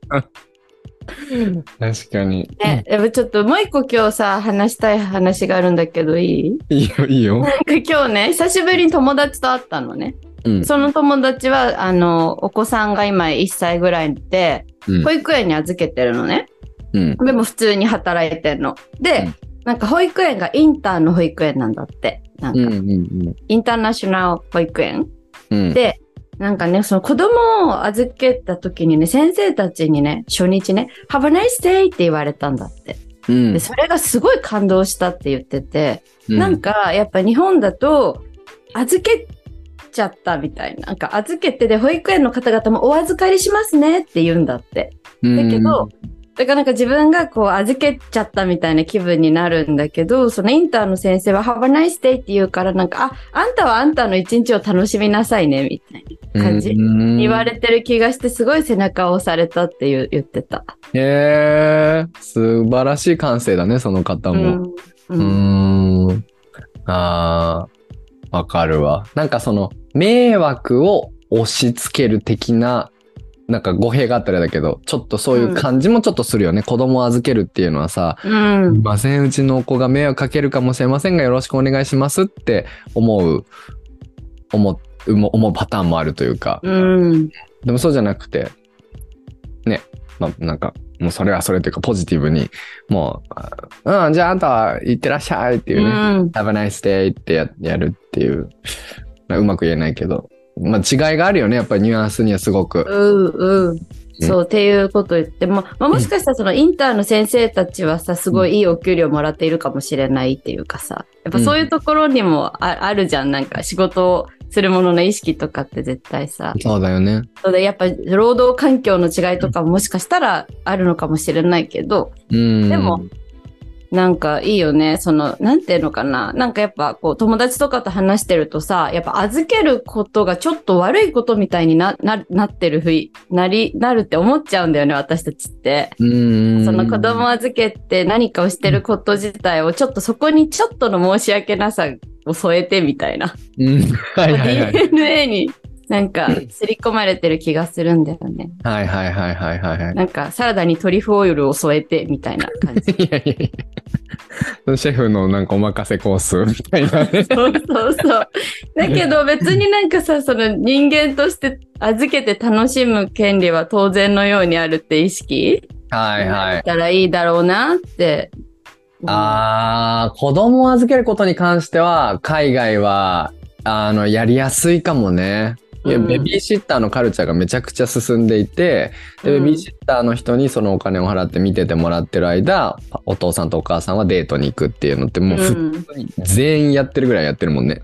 (laughs) 確かに。ね、やっぱちょっともう一個今日さ、話したい話があるんだけどいい？いいよ、いいよ。なんか今日ね、久しぶりに友達と会ったのね。うん。その友達は、あの、お子さんが今1歳ぐらいで、うん保育園に預けてるのね。うん。でも普通に働いてんの。で、うんなんか保育園がインターの保育園なんだって。なんか、うん。うん。インターナショナル保育園うん。で、なんかね、その子供を預けた時にね、先生たちにね、初日ね、Have a nice day って言われたんだって。うんで、それがすごい感動したって言ってて、うんなんかやっぱ日本だと、預けちゃったみたいな。なんか預けてで、保育園の方々もお預かりしますねって言うんだって。だけど、だからなんか自分がこう預けちゃったみたいな気分になるんだけど、そのインターの先生は Have a nice day って言うからなんか、あ、あんたはあんたの一日を楽しみなさいね、みたいな感じうん言われてる気がして、すごい背中を押されたって言う言ってた。へえ、素晴らしい感性だね、その方も。うん。う。ん。ああ、わかるわ。なんかその、迷惑を押し付ける的な、なんか語弊があったらだけど、ちょっとそういう感じもちょっとするよね。子供を預けるっていうのはさ、うんすい。ません、うちの子が迷惑かけるかもしれませんが、よろしくお願いしますって思う、思う、思うパターンもあるというか。うん。でもそうじゃなくて、ね、まあなんか、もうそれはそれというかポジティブに、もう、あうん、じゃああんたは行ってらっしゃいっていうね、うん。Have a nice day ってややるっていう、まあうまく言えないけど、まあ違いがあるよね、やっぱりニュアンスにはすごく。うん。うん。そう、っていうこと言っても、まあ、もしかしたらそのインターの先生たちはさ、すごいいいお給料もらっているかもしれないっていうかさ、やっぱそういうところにもあ,、あるじゃん。なんか仕事をするものの意識とかって絶対さ。そうだよね。そうでやっぱ労働環境の違いとかももしかしたらあるのかもしれないけど、うん。でも、なんかいいよね。その、なんていうのかな。なんかやっぱこう友達とかと話してるとさ、やっぱ預けることがちょっと悪いことみたいにな、な、なってるふい、なり、なるって思っちゃうんだよね、私たちって。うん。その子供を預けて何かをしてること自体をちょっとそこにちょっとの申し訳なさを添えてみたいな。うん。はいはいはい。(laughs) DNA になんか刷り込まれてる気がするんだよね。はいはいはいはいはいはい。なんかサラダにトリュフオイルを添えてみたいな感じ。(laughs) いやいやいや。シェフのなんかお任せコースみたいなね。そうそうそう。だけど別になんかさ、その人間として預けて楽しむ権利は当然のようにあるって意識はいはい。たらいいだろうなって。ああ、子供を預けることに関しては、海外は、あの、やりやすいかもね。ベビーシッターのカルチャーがめちゃくちゃ進んでいて、で、うんベビーシッターの人にそのお金を払って見ててもらってる間、お父さんとお母さんはデートに行くっていうのってもう普うん通に全員やってるぐらいやってるもんね。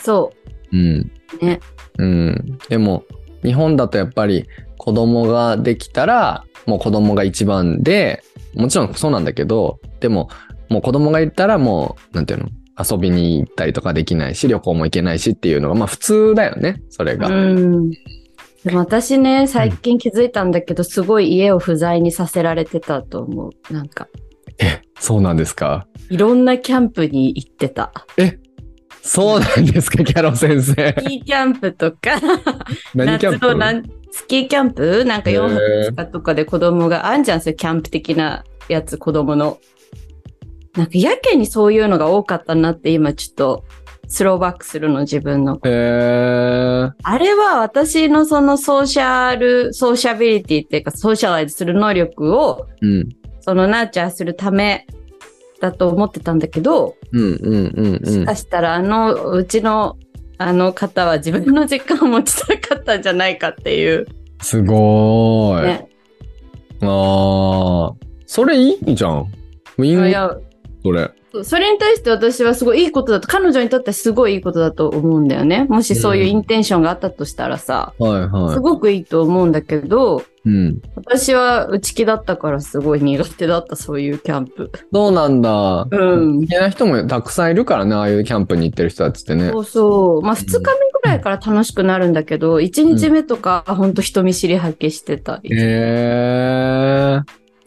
そうん。う。ね。うん。でも、日本だとやっぱり子供ができたら、もう子供が一番で、もちろんそうなんだけど、でも、もう子供がいたらもう、なんていうの？遊びに行ったりとかできないし、旅行も行けないしっていうのが、まあ普通だよね、それが。うん。でも私ね、最近気づいたんだけど、すごい家を不在にさせられてたと思う。なんか、そうなんですか？いろんなキャンプに行ってた。そうなんですか、キャロ先生。スキーキャンプとか、(laughs) 何キャンプ？夏のなんスキーキャンプ？なんかへー4泊5日とかで子供があんじゃん、そういうキャンプ的なやつ、子供の。なんかやけにそういうのが多かったなって今ちょっとスローバックするの自分の。へー。あれは私のそのソーシャル、ソーシャビリティっていうかソーシャライズする能力をうん。そのナーチャーするためだと思ってたんだけど、うんうんうんうんもしか。したらあのうちのあの方は自分の時間を持ちたかったんじゃないかっていう。すごーい。ね。ああ。それいいじゃん。ウィンそれ。それに対して私はすごいいいことだと、彼女にとってはすごいいいことだと思うんだよね。もしそういうインテンションがあったとしたらさ、はいはすごくいいと思うんだけど、い。うん。私は内気だったからすごい苦手だった、そういうキャンプ。そうなんだ。うん好。きな人もたくさんいるからね、ああいうキャンプに行ってる人たちってねそ。うそう。まあ、2日目ぐらいから楽しくなるんだけど、1日目とか、ほんと人見知り発揮してた。へえ。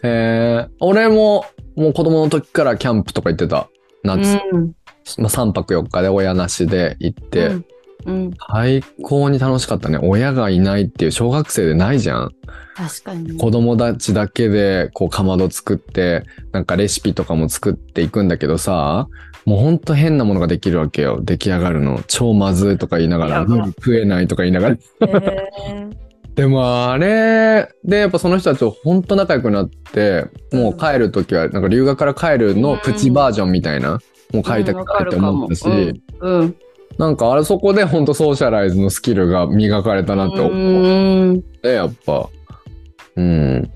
へえ。俺も、もう子供の時からキャンプとか行ってた。夏。うん。まあ、3泊4日で親なしで行って、うんうん。最高に楽しかったね。親がいないっていう小学生でないじゃん。確かに。子供たちだけでこうかまど作って、なんかレシピとかも作っていくんだけどさ、もうほんと変なものができるわけよ。出来上がるの。超まずいとか言いながら、食えないとか言いながら。へ (laughs) でもあれでやっぱその人たちとほんと仲良くなって、もう帰るときはなんか留学から帰るのプチバージョンみたいな、もう帰りたくないって思ったし、うんうん。なんかあれそこでほんとソーシャライズのスキルが磨かれたなって思うん。って、やっぱ。うん。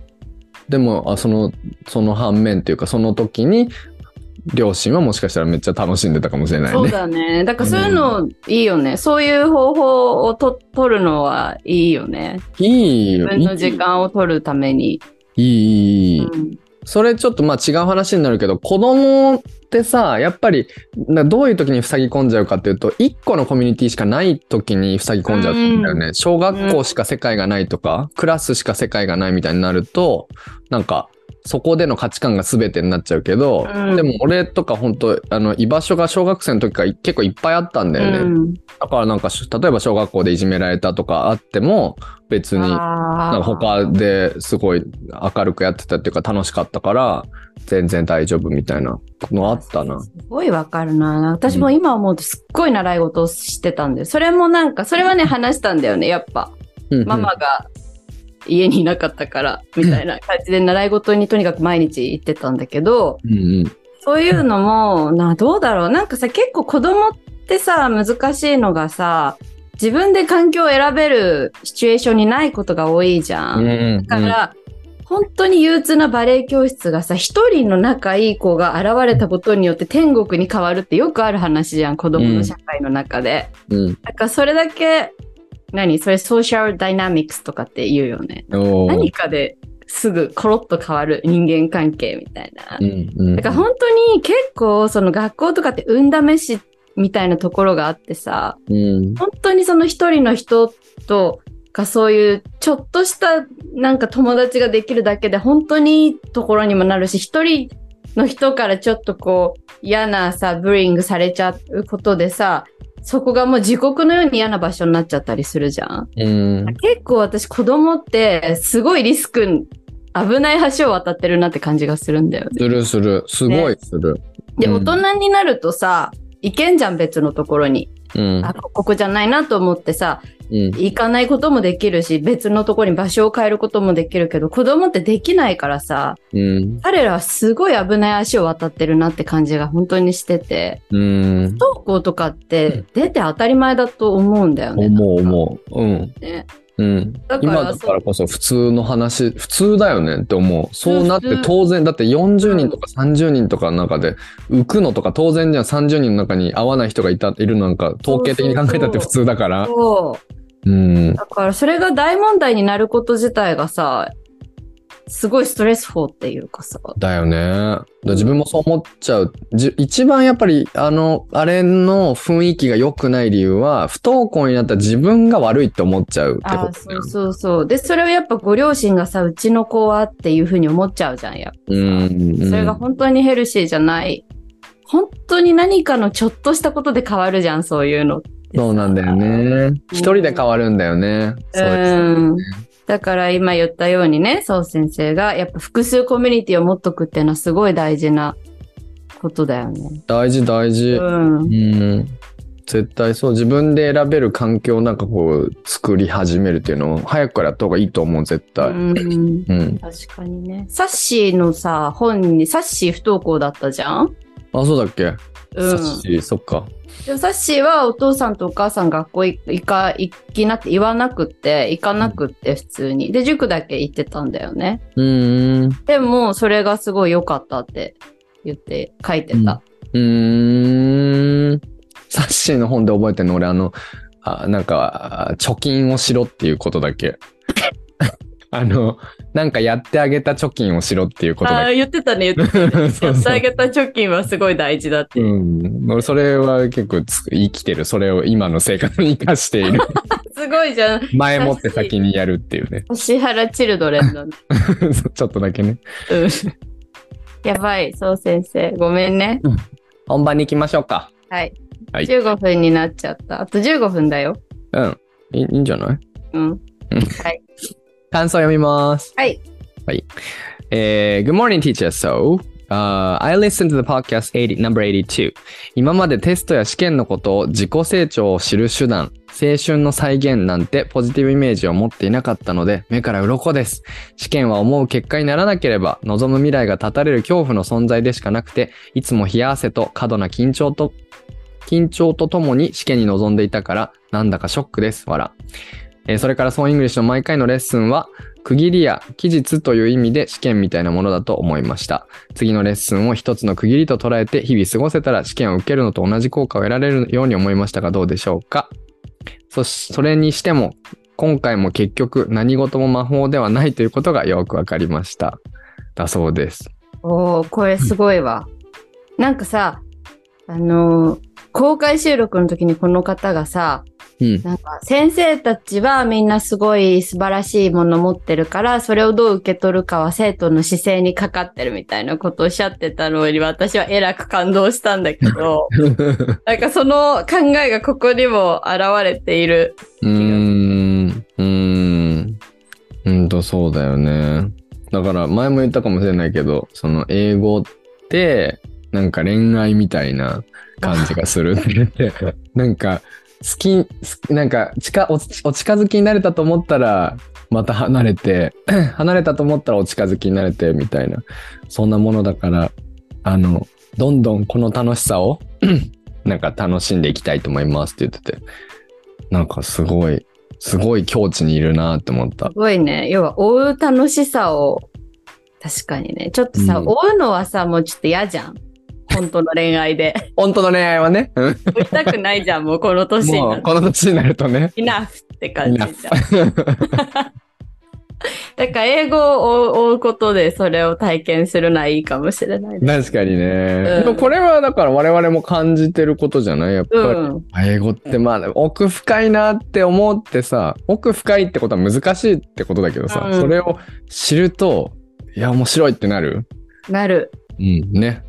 でも、あその、その反面っていうか、その時に、両親はもしかしたらめっちゃ楽しんでたかもしれないそうね。だね。だからそういうのいいよね。そういう方法をと取るのはいいよね。いいよ。自分の時間を取るために。いい、いい。うんそれちょっとまあ違う話になるけど、子供ってさ、やっぱり、などういう時に塞ぎ込んじゃうかっていうと、一個のコミュニティしかない時に塞ぎ込んじゃうんだよね。小学校しか世界がないとか、クラスしか世界がないみたいになると、なんか、そこでの価値観が全てになっちゃうけど、うんでも俺とか本当あの、居場所が小学生の時から結構いっぱいあったんだよね。うんだからなんか、例えば小学校でいじめられたとかあっても、別に、なんか他ですごい明るくやってたっていうか楽しかったから、全然大丈夫みたいなのあったな。すごいわかるな。私も今思うとすっごい習い事をしてたんで、それもなんか、それはね、話したんだよね、やっぱ。うんうんママが家にいなかったから、みたいな感じで習い事にとにかく毎日行ってたんだけど、うんうんそういうのも、な、どうだろう。なんかさ、結構子供ってさ、難しいのがさ、自分で環境を選べるシチュエーションにないことが多いじゃん。うんうんだから、本当に憂鬱なバレエ教室がさ、一人の仲いい子が現れたことによって天国に変わるってよくある話じゃん、子供の社会の中で。うんだからそれだけ、何？それソーシャルダイナミクスとかって言うよね。何かですぐコロッと変わる人間関係みたいな。うんうんだから本当に結構その学校とかって運試しみたいなところがあってさ、うん本当にその一人の人とかそういうちょっとしたなんか友達ができるだけで本当にいいところにもなるし、一人の人からちょっとこう嫌なさ、ブリングされちゃうことでさ、そこがもう自国のように嫌な場所になっちゃったりするじゃん。うん結構私子供ってすごいリスク、危ない橋を渡ってるなって感じがするんだよね。するする。すごいする。で、うん大人になるとさ、行けんじゃん、別のところに。うん。あ、ここじゃないなと思ってさ、うん。行かないこともできるし、別のところに場所を変えることもできるけど、子供ってできないからさ、うん。彼らはすごい危ない足を渡ってるなって感じが本当にしてて、うん。不登校とかって出て当たり前だと思うんだよね。思う思う。うん。ねうんだ今だからこそ普通の話、普通だよねって思う。そうなって当然、だって40人とか30人とかの中で浮くのとか当然じゃん30人の中に合わない人がいた、いるのなんか統計的に考えたって普通だから。そう。うん。だからそれが大問題になること自体がさ、すごいストレスフォーっていうかさ。だよね。自分もそう思っちゃう。じ一番やっぱり、あの、あれの雰囲気が良くない理由は、不登校になった自分が悪いって思っちゃうってことだよそうそうそう。で、それをやっぱご両親がさ、うちの子はっていうふうに思っちゃうじゃん、やっぱさ。うん。それが本当にヘルシーじゃない。本当に何かのちょっとしたことで変わるじゃん、そういうのってさ。そうなんだよね。一人で変わるんだよね。そうです。うん。だから今言ったようにね、そう先生が、やっぱ複数コミュニティを持っとくっていうのはすごい大事なことだよね。大事大事。うんう。ん。絶対そう。自分で選べる環境をなんかこう、作り始めるっていうのを早くからやった方がいいと思う、絶対。うんうん。確かにね。サッシーのさ、本に、サッシー不登校だったじゃん？あ、そうだっけ、うん。さっしそっか。でもサッシーはお父さんとお母さん学校行行か、行きなって言わなくって、行かなくって普通に。で、塾だけ行ってたんだよね。うーん。でも、それがすごい良かったって言って書いてた。うーん。サッシーの本で覚えてるの俺あの、あなんか、あ貯金をしろっていうことだけ。(laughs) (laughs) あの、なんかやってあげた貯金をしろっていうことああ。言ってたね、言ってた。(laughs) そうそうやってあげた貯金はすごい大事だって。うん。俺それは結構つ生きてる。それを今の生活に生かしている。(laughs) すごいじゃん。前もって先にやるっていうね。石原チルドレンのね。ちょっとだけね。うんやばい、そう先生。ごめんね。本番に行きましょうか。はい。はい15分になっちゃった。あと15分だよ。うん。いいいいんじゃない？うん。感想読みます。はい。はい。えー Good morning, teacher. So, uh, I listened to the podcast 80, number 82. 今までテストや試験のことを自己成長を知る手段、青春の再現なんてポジティブイメージを持っていなかったので、目から鱗です。試験は思う結果にならなければ、望む未来が絶たれる恐怖の存在でしかなくて、いつも冷や汗と過度な緊張と、緊張とともに試験に臨んでいたから、なんだかショックです。わら。えそれから、ソーイングリッシュの毎回のレッスンは、区切りや期日という意味で試験みたいなものだと思いました。次のレッスンを一つの区切りと捉えて日々過ごせたら試験を受けるのと同じ効果を得られるように思いましたがどうでしょうか？そし、それにしても、今回も結局何事も魔法ではないということがよくわかりました。だそうです。おー、これすごいわ。なんかさ、あのー公開収録の時にこの方がさ、うん。なんか先生たちはみんなすごい素晴らしいもの持ってるから、それをどう受け取るかは生徒の姿勢にかかってるみたいなことをおっしゃってたのに私はえらく感動したんだけど、(laughs) なんかその考えがここにも現れている。うーん。うーん。うんと、そうだよね。だから、前も言ったかもしれないけど、その英語って、なんか恋愛みたいな感じがするって言って、(laughs) なんか、好き、なんか近お、お近づきになれたと思ったら、また離れて、(clears throat) 離れたと思ったらお近づきになれて、みたいな、そんなものだから、あの、どんどんこの楽しさを、(clears throat) なんか楽しんでいきたいと思いますって言ってて、なんかすごい、すごい境地にいるなって思ったす。ごいね。要は追う楽しさを、確かにね。ちょっとさ、うん追うのはさ、もうちょっと嫌じゃん。本当の恋愛で。本当の恋愛はね、うん追いたくないじゃん、もうこの年になって。もうこの年になるとね。イナフって感じじゃん。だから英語を追うことでそれを体験するのはいいかもしれないです。確かにね。うんでもこれはだから我々も感じてることじゃない？やっぱり。うん。英語ってまあ奥深いなって思ってさ奥深いってことは難しいってことだけどさ、うんそれを知るといや面白いってなる？なる。うんねうん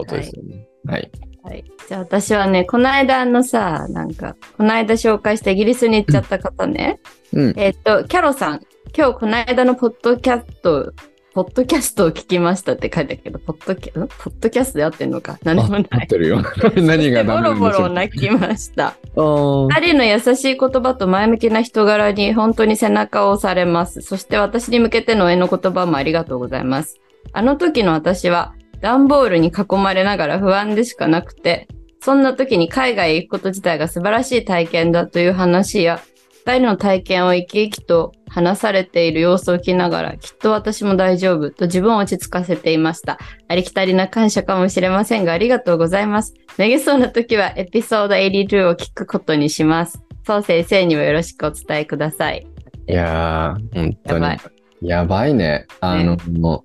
ことですよね。はい。はい。じゃあ私はね、この間あのさ、なんか、この間紹介したイギリスに行っちゃった方ね。うん。えっと、キャロさん。今日この間のポッドキャスト、ポッドキャストを聞きましたって書いてあるけど、ポッドキャ、ん？ポッドキャストで合ってんのか？何でもあない。合ってるよ。(laughs) 何がボロボダメなんでしょう。ロ泣きました。二人の優しい言葉と前向きな人柄に本当に背中を押されます。そして私に向けての応援の言葉もありがとうございます。あの時の私は段ボールに囲まれながら不安でしかなくて、そんな時に海外へ行くこと自体が素晴らしい体験だという話や、二人の体験を生き生きと話されている様子を聞きながら、きっと私も大丈夫と自分を落ち着かせていました。ありきたりな感謝かもしれませんが、ありがとうございます。投げそうな時はエピソード82を聞くことにします。そう先生にもよろしくお伝えください。いやー、本当にやばい。やばいね。あの、も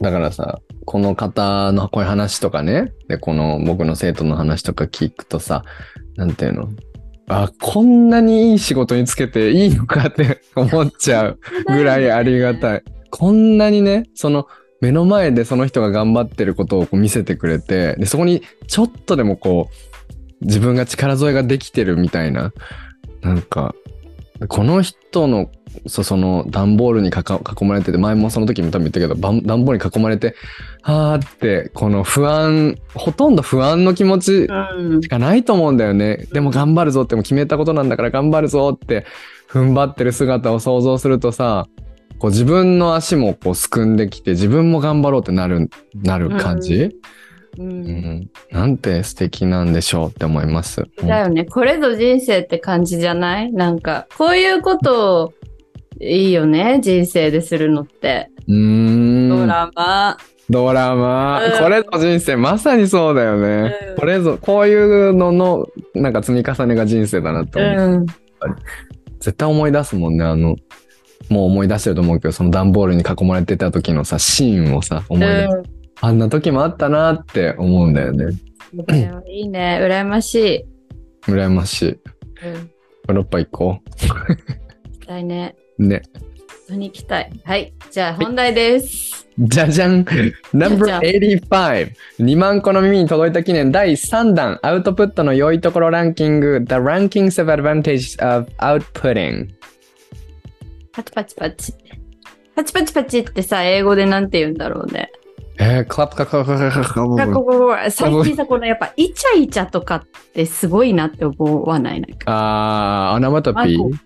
うだからさ、この方のこういう話とかね、で、この僕の生徒の話とか聞くとさ、なんていうの？あ、こんなにいい仕事につけていいのかって (laughs) 思っちゃうぐらいありがたい。こんなにね、その目の前でその人が頑張ってることをこう見せてくれて、で、そこにちょっとでもこう、自分が力添えができてるみたいな、なんか、この人のそその段ボールにかか囲まれてて前もその時も多分言ったけど段ボールに囲まれてはーってこの不安ほとんど不安の気持ちうんし。かないと思うんだよねでも頑張るぞってもう決めたことなんだから頑張るぞって踏ん張ってる姿を想像するとさこう自分の足もこうすくんできて自分も頑張ろうってなるなる感じ、ううんん。なんて素敵なんでしょうって思います。だよね。これぞ人生って感じじゃない？なんか、こういうことをいいよね。人生でするのって。うーんドラマ。ドラマ、うんこれぞ人生まさにそうだよね、うんこれぞこういうののなんか積み重ねが人生だなと思う、うん。絶対思い出すもんねあのもう思い出してると思うけどその段ボールに囲まれてた時のさシーンをさ思い出す、うんあんな時もあったなって思うんだよねいいね。羨ましい。羨ましいうん。ヨーロッパ行こ行きたいね。うね当に行きたい。はい。じゃあ本題です。じゃじゃん !Number じゃじゃん 85! 2万個の耳に届いた記念第3弾アウトプットの良いところランキング The Rankings of Advantage of Outputting パチパチパチ。パチパチパチってさ、英語でなんて言うんだろうね。えー、 clap カカカクラップこここ最近さ、このやっぱイチャイチャとかってすごいなって思わない？なんか。あー、 onomatopoeia？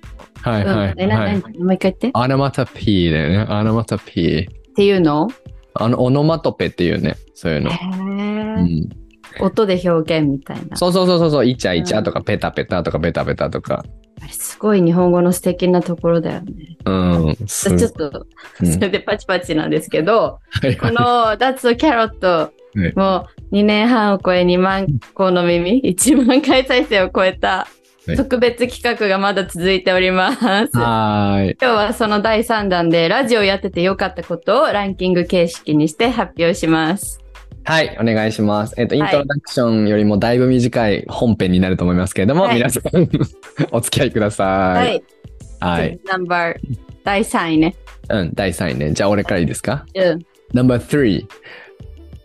はいはいうんえなはい。なもう一回言って。っア onomatopoeia だよね。 onomatopoeia。ていうの？あの、オノマトペっていうね。そういうの。へうーん、音で表現みたいな。そうそうそうそうそう、イチャイチャとかペタペタとかベタベタとか。あれすごい日本語の素敵なところだよね。うん。すちょっと、うんそれでパチパチなんですけど、はいこの That's a Carrot いもう2年半を超え2万個の耳、1万回再生を超えたはい特別企画がまだ続いております。はーい。今日はその第3弾でラジオやっててよかったことをランキング形式にして発表します。はい、お願いします。えっ、と、インはいトロダクションよりもだいぶ短い本編になると思いますけれども、はい皆さんお付き合いくださ。はいい。はい。ナンバー第3位ね。うん、第3位ね。じゃあ、俺からいいですか？うん。?No.3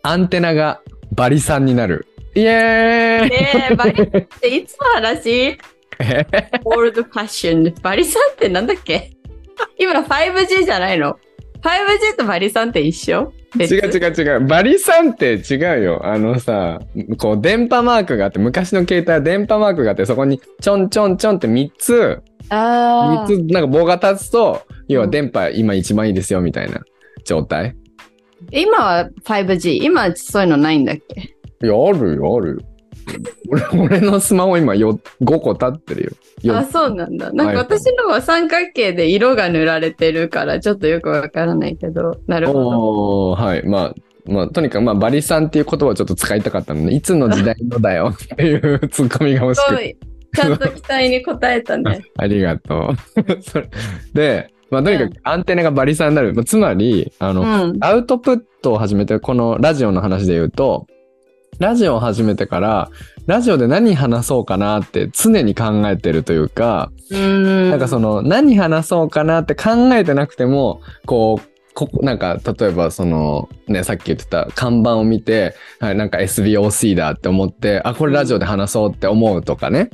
アンテナがバリ3になる。イエーイねえ、バリっていつの話？オールドファッション。バリさんってなんだっけ？今 5G じゃないの ?5G とバリさんって一緒？違う違う違う。バリ3って違うよ。あのさ、こう、電波マークがあって、昔の携帯は電波マークがあって、そこにちょんちょんちょんって3つ、あ3つなんか棒が立つと、要は電波今一番いいですよみたいな状態。今は 5G。今そういうのないんだっけ？いや、あるよ、あるよ。俺俺のスマホ今よ5個立ってるよ。あ、よそうなんだ。なんか私のは三角形で色が塗られてるから、ちょっとよくわからないけど。なるほど。はい。まあ、まあ、とにかく、まあ、バリさんっていう言葉をちょっと使いたかったので、いつの時代のだよ (laughs) っていうツッコミが欲しい。ちゃんと期待に応えたね。(laughs) ありがとう。(laughs) それで、まあ、とにかくアンテナがバリさんになる。まあ、つまり、あの、うん。アウトプットを始めて、このラジオの話で言うと、ラジオを始めてから、ラジオで何話そうかなって常に考えてるというか、うん。なんかその何話そうかなって考えてなくても、こう、ここなんか例えばそのねさっき言ってた看板を見て、はい、なんか SBOC だって思ってあこれラジオで話そうって思うとかね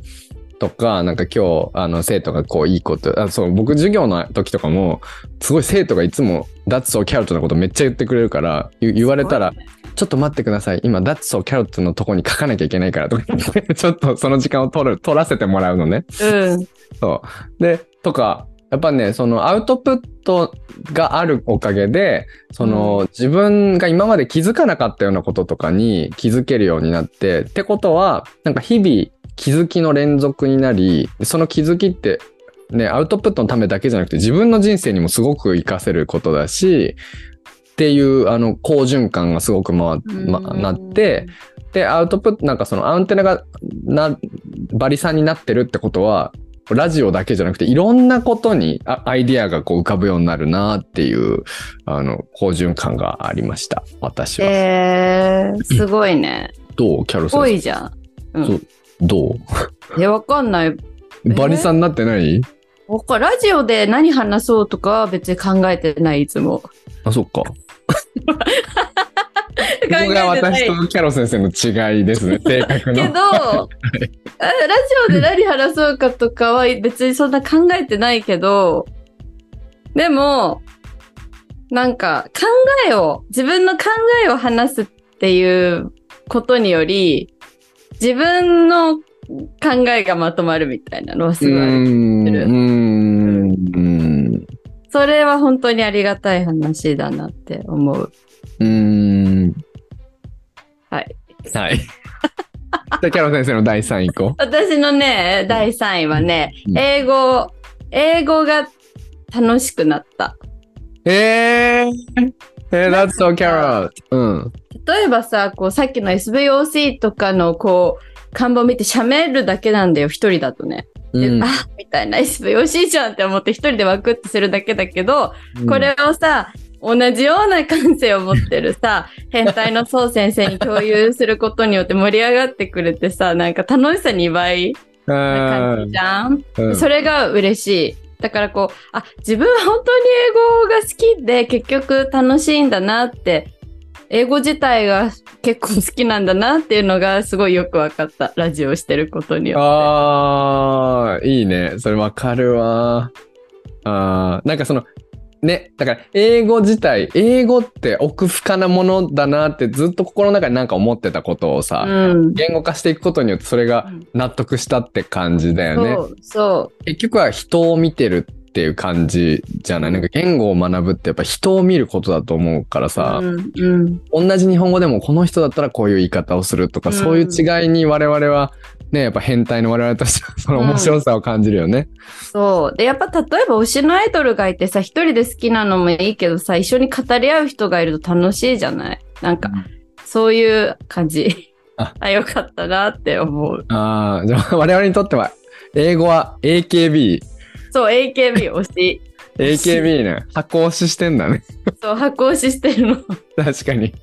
とかなんか今日あの生徒がこういいことあそう僕授業の時とかもすごい生徒がいつも「That's so carrot」のことめっちゃ言ってくれるから言言われたらちょっと待ってください。今、That's so carrot のとこに書かなきゃいけないからとか (laughs) ちょっとその時間を取る、取らせてもらうのね。うん。そう。で、とか、やっぱね、そのアウトプットがあるおかげで、その、自分が今まで気づかなかったようなこととかに気づけるようになって、ってことは、なんか日々気づきの連続になり、その気づきって、ね、アウトプットのためだけじゃなくて自分の人生にもすごく活かせることだし、っていう、あの、好循環がすごく回っ、ま、なって、、で、アウトプット、なんかそのアンテナがな、バリさんになってるってことは、ラジオだけじゃなくて、いろんなことにあアイディアがこう浮かぶようになるなっていう、あの、好循環がありました。私は。えー、すごいね。どう？キャロすご先生。いじゃん。うんどう？え、わかんない。バリさんになってない？ラジオで何話そうとかは別に考えてない、いつも。あ、そっか。(laughs) ここが。私とキャロ先生の違いですね。(laughs) 性格の。けど、あラジオで何話そうかとかは別にそんな考えてないけど、でも、なんか考えを、自分の考えを話すっていうことにより、自分の考えがまとまるみたいなのはすうごい。うーん。うーん。それは本当にありがたい話だなって思う。うーん。はい。はい。じゃあ、キャロ先生の第3位行こ私のね、第3位はね、うん英語、英語が楽しくなった。う。えー。えー、that's so carrot. うん。例えばさ、こうさっきの SVOC とかのこう、看板見て喋るだけなんだよ、一人だとね。でうん。あみたいな SVOC じゃんって思って一人でワクってするだけだけど、これをさ、同じような感性を持ってるさ、(laughs) 変態のそう先生に共有することによって盛り上がってくれてさ、なんか楽しさ2倍な感じじゃん、うん。それが嬉しい。だからこう、あ、自分は本当に英語が好きで結局楽しいんだなって、英語自体が結構好きなんだなっていうのがすごいよく分かった。ラジオをしてることによって。ああ、いいね。それわかるわ。あーなんかその、ね、だから英語自体、英語って奥深なものだなってずっと心の中になんか思ってたことをさ、うん。言語化していくことによってそれが納得したって感じだよね。そう、そ結局は人を見てるっていう感じじゃない？なんか言語を学ぶってやっぱ人を見ることだと思うからう。さ、うん、うん。同じ日本語でもこの人だったらこういう言い方をするとか、うんそういう違いに我々はね、やっぱ変態の我々としては (laughs) その面白さを感じるよね。そう。で、やっぱ例えば推しのアイドルがいてさ、一人で好きなのもいいけどさ、一緒に語り合う人がいると楽しいじゃない？なんか、そういう感じ。あ (laughs) あ、よかったなって思う。ああ、じゃあ我々にとっては英語は AKB。そう、AKB 推し。AKB ね。箱押ししてんだね。そう、箱押ししてるの。確かに。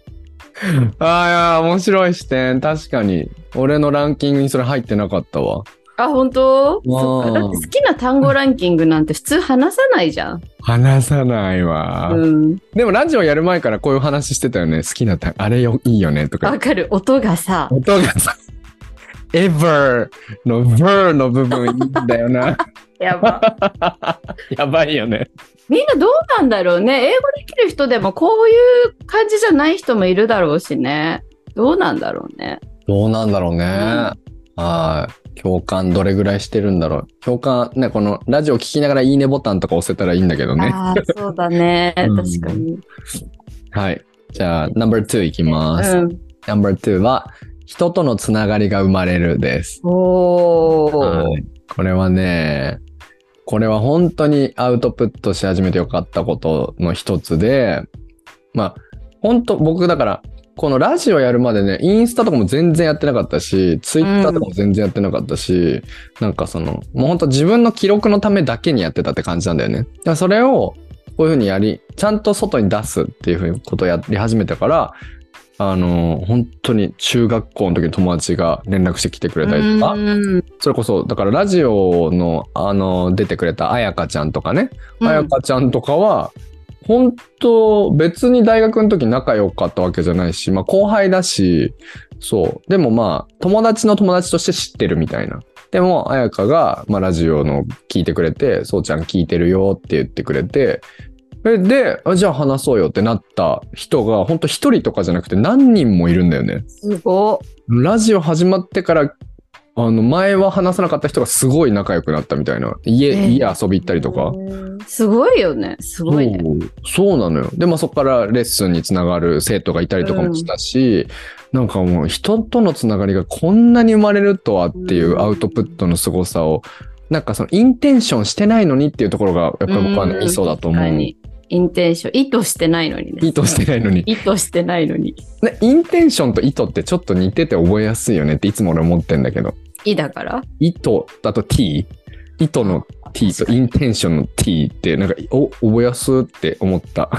ああ、面白い視点。確かに。俺のランキングにそれ入ってなかったわ。あ、本当？そっか。だって好きな単語ランキングなんて普通話さないじゃん。話さないわ。うん。でもラジオやる前からこういう話してたよね。好きなたあれよ、いいよねとかわ。かる。音がさ、音がさ、(laughs) ever の ver の部分いいんだよな。やば。(laughs) やばいよね。みんなどうなんだろうね。英語できる人でもこういう感じじゃない人もいるだろうしね。どうなんだろうね。どうなんだろうね。はい。共感どれぐらいしてるんだろう。共感、ね、このラジオ聞きながらいいねボタンとか押せたらいいんだけどね。ああ、そうだね。うん確かに。はい。じゃあ、No.2 いきます。うん。No.2 は、人とのつながりが生まれるです。おー。はいこれはね、これは本当にアウトプットし始めてよかったことの一つで、まあ、本当僕だから、このラジオやるまでね、インスタとかも全然やってなかったし、ツイッターとかも全然やってなかったし、なんかその、もう本当自分の記録のためだけにやってたって感じなんだよね。だからそれを、こういうふうにやり、ちゃんと外に出すっていうふうにことをやり始めてから、あの、本当に中学校の時に友達が連絡してきてくれたりとか、うんそれこそ、だからラジオの、あの、出てくれたあやかちゃんとかね、あやかちゃんとかは、本当別に大学の時仲良かったわけじゃないし、まあ後輩だし、そう。でもまあ、友達の友達として知ってるみたいな。でも、あやかが、まあラジオの聞いてくれて、そうちゃん聞いてるよって言ってくれて、えで、あじゃあ話そうよってなった人が、本当一人とかじゃなくて何人もいるんだよね。すごラジオ始まってから、あの、前は話さなかった人がすごい仲良くなったみたいな。家、えー家遊び行ったりとか。すごいよね。すごいね。そうそうなのよ。で、まあそこからレッスンにつながる生徒がいたりとかもしたし、なんかもう人とのつながりがこんなに生まれるとはっていうアウトプットの凄さを、なんかそのインテンションしてないのにっていうところが、やっぱり僕はね、うんミソだと思う。確かにインテンション。意図してないのにね。意図してないのに。意図してないのに。ね、インテンションと意図ってちょっと似てて覚えやすいよねっていつも俺思ってんだけど。意だから？意図だと t、意図の t とインテンションの t ってなんか、お、覚えやすって思った。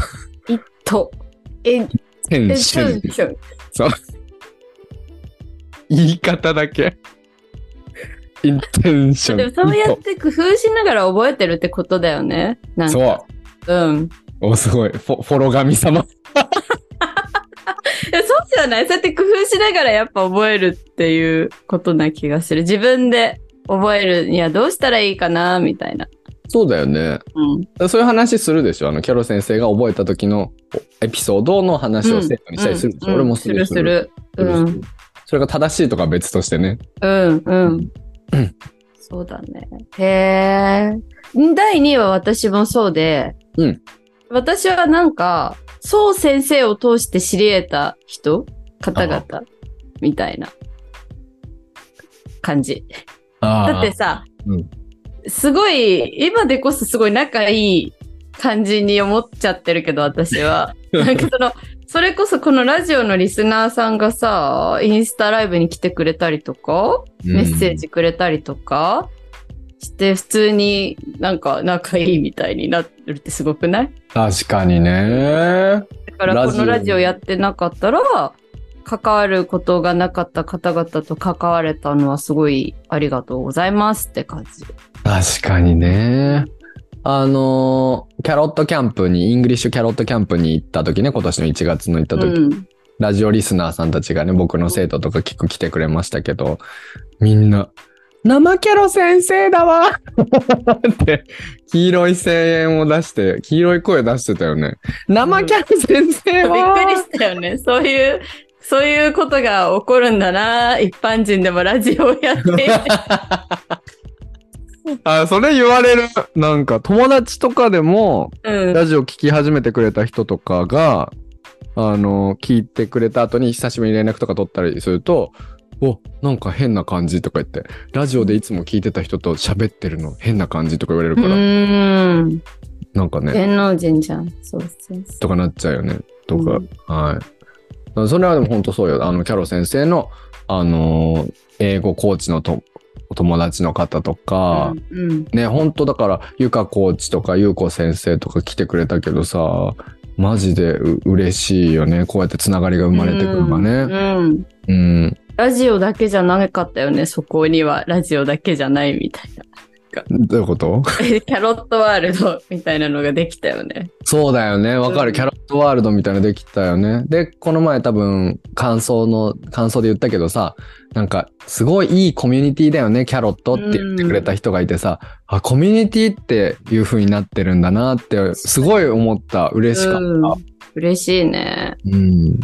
意図。インテンテンション。ション。言い方だけ。インテンション。でもそうやっ意て工夫しながら覚えてるってことだよね。なん図か。そう。うん。お、すごい。フォフォロ神様。(laughs) いやそうじゃない？そうやって工夫しながらやっぱ覚えるっていうことな気がする。自分で覚えるにはどうしたらいいかなみたいな。そうだよね。うん。そういう話するでしょ？あの、キャロ先生が覚えた時のエピソードの話を生徒にしたりするでしょ、うん俺もする。するする。うん。それが正しいとかは別としてね。うん。うん。そうだね。へえ。第2位は私もそうで、うん私はなんか、そう先生を通して知り得た人方々みたいな。感じ。あだってさ、うん。すごい、今でこそすごい仲いい感じに思っちゃってるけど、私は。(laughs) なんかその、それこそこのラジオのリスナーさんがさ、インスタライブに来てくれたりとか、メッセージくれたりとかして、普通になんか仲いいみたいになってるってすごくない？確かにね。だからこのラジオやってなかったら、関わることがなかった方々と関われたのはすごいありがとうございますって感じ。確かにね。あのーキャロットキャンプに、イングリッシュキャロットキャンプに行った時ね、今年の1月の行った時、うん。ラジオリスナーさんたちがね、僕の生徒とか聞く来てくれましたけど、みんな、生キャロ先生だわって、黄色い声援を出して、黄色い声出してたよね。生キャロ先生びっはくりしたよね。そういう、そういうことが起こるんだな。一般人でもラジオをやって。(laughs) あ、それ言われる。なんか友達とかでも、うん。ラジオ聞き始めてくれた人とかが、あの、聞いてくれた後に久しぶりに連絡とか取ったりすると、お、なんか変な感じとか言って、ラジオでいつも聞いてた人と喋ってるの変な感じとか言われるうから、ーん。なんかね、芸能人じゃん。そうそうそとかなっちゃうよね。とか、うんはい。それはでも本当そうよ。あの、キャロ先生の、あのー英語コーチのとお友達の方とか、う。うん。ね、本当だから、ゆかコーチとか、ゆうこ先生とか来てくれたけどさ、マジでう嬉しいよね。こうやってつながりが生まれてくるのがね。うん。うん。ラジオだけじゃなかったよね。そこにはラジオだけじゃないみたいな。どういうこと？キャロットワールドみたいなのができたよね。そうだよね。わかる。うんキャロットワールドみたいなのできたよね。で、この前多分、感想の、感想で言ったけどさ、なんか、すごいいいコミュニティだよね、キャロットって言ってくれた人がいてさ、あ、コミュニティっていう風になってるんだなって、すごい思った。嬉しかった。うん嬉しいね。うん。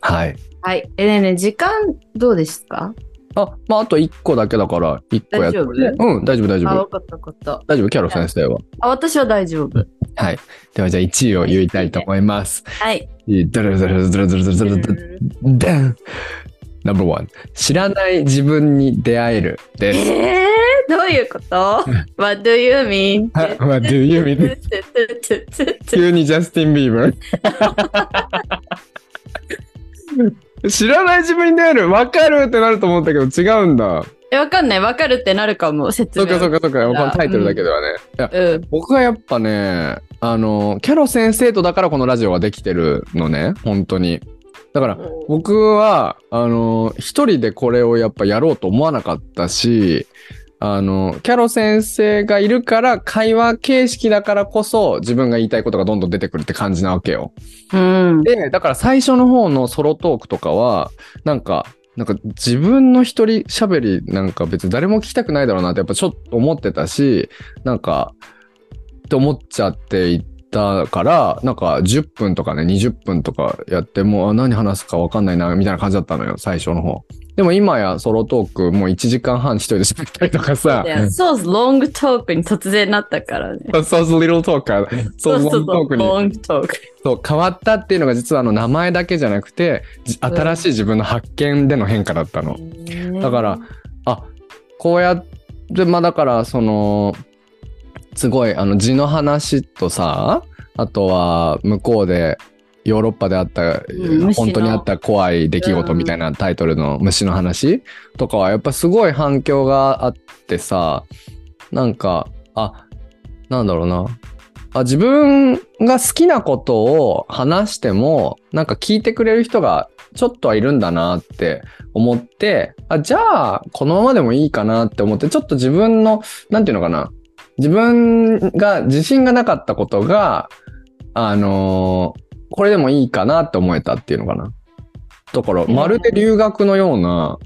はい。はい。えねえねえ時間どうですかあ、まあ、あと1個だけだから、1個やって。大丈夫？うん、大丈夫、大丈あ、夫わ。かったわかった。大丈夫、キャロ先生は？あ、私は大丈夫。はい。では、じゃあ1位を言いたいと思います。はい。ドルドルドルドルドルドルドルダン !Number one 知らない自分に出会えるです。えー、どういうこと (laughs) ?What do you mean? (laughs) What do you mean? (laughs) 急にジャスティン・ビーバー。知らない自分に出会えるわかるってなると思ったけど違うんだ。え、わかんない。わかるってなるかも、説明。そっかそっかそっか。このタイトルだけではね。いやうん。僕はやっぱね、あの、キャロ先生とだからこのラジオができてるのね。本当に。だから、僕は、あの、一人でこれをやっぱやろうと思わなかったし、あの、キャロ先生がいるから、会話形式だからこそ、自分が言いたいことがどんどん出てくるって感じなわけよ。うん。で、だから最初の方のソロトークとかは、なんか、なんか自分の一人喋りなんか別に誰も聞きたくないだろうなってやっぱちょっと思ってたし、なんか、って思っちゃっていったから、なんか10分とかね、20分とかやってもうあ何話すかわかんないな、みたいな感じだったのよ、最初の方。でも今やソロトークもう1時間半一人で喋ったりとかさ、そう、ロングトークに突然なったからね。(laughs) そうそう、リトーカー、そうそう、トークにロングトーク。そう、変わったっていうのが実はあの名前だけじゃなくて、新しい自分の発見での変化だったの。だから、あ、こうやって、まあだから、その、すごい、あの字の話とさ、あとは向こうで、ヨーロッパであった、ん虫の本当にあった怖い出来事みたいなタイトルの虫の話とかはやっぱすごい反響があってさ、なんか、あ、なんだろうな。あ自分が好きなことを話しても、なんか聞いてくれる人がちょっとはいるんだなって思って、あ、じゃあ、このままでもいいかなって思って、ちょっと自分の、なんていうのかな。自分が自信がなかったことが、あのーこれでもいいかなって思えたっていうのかな。だから、まるで留学のような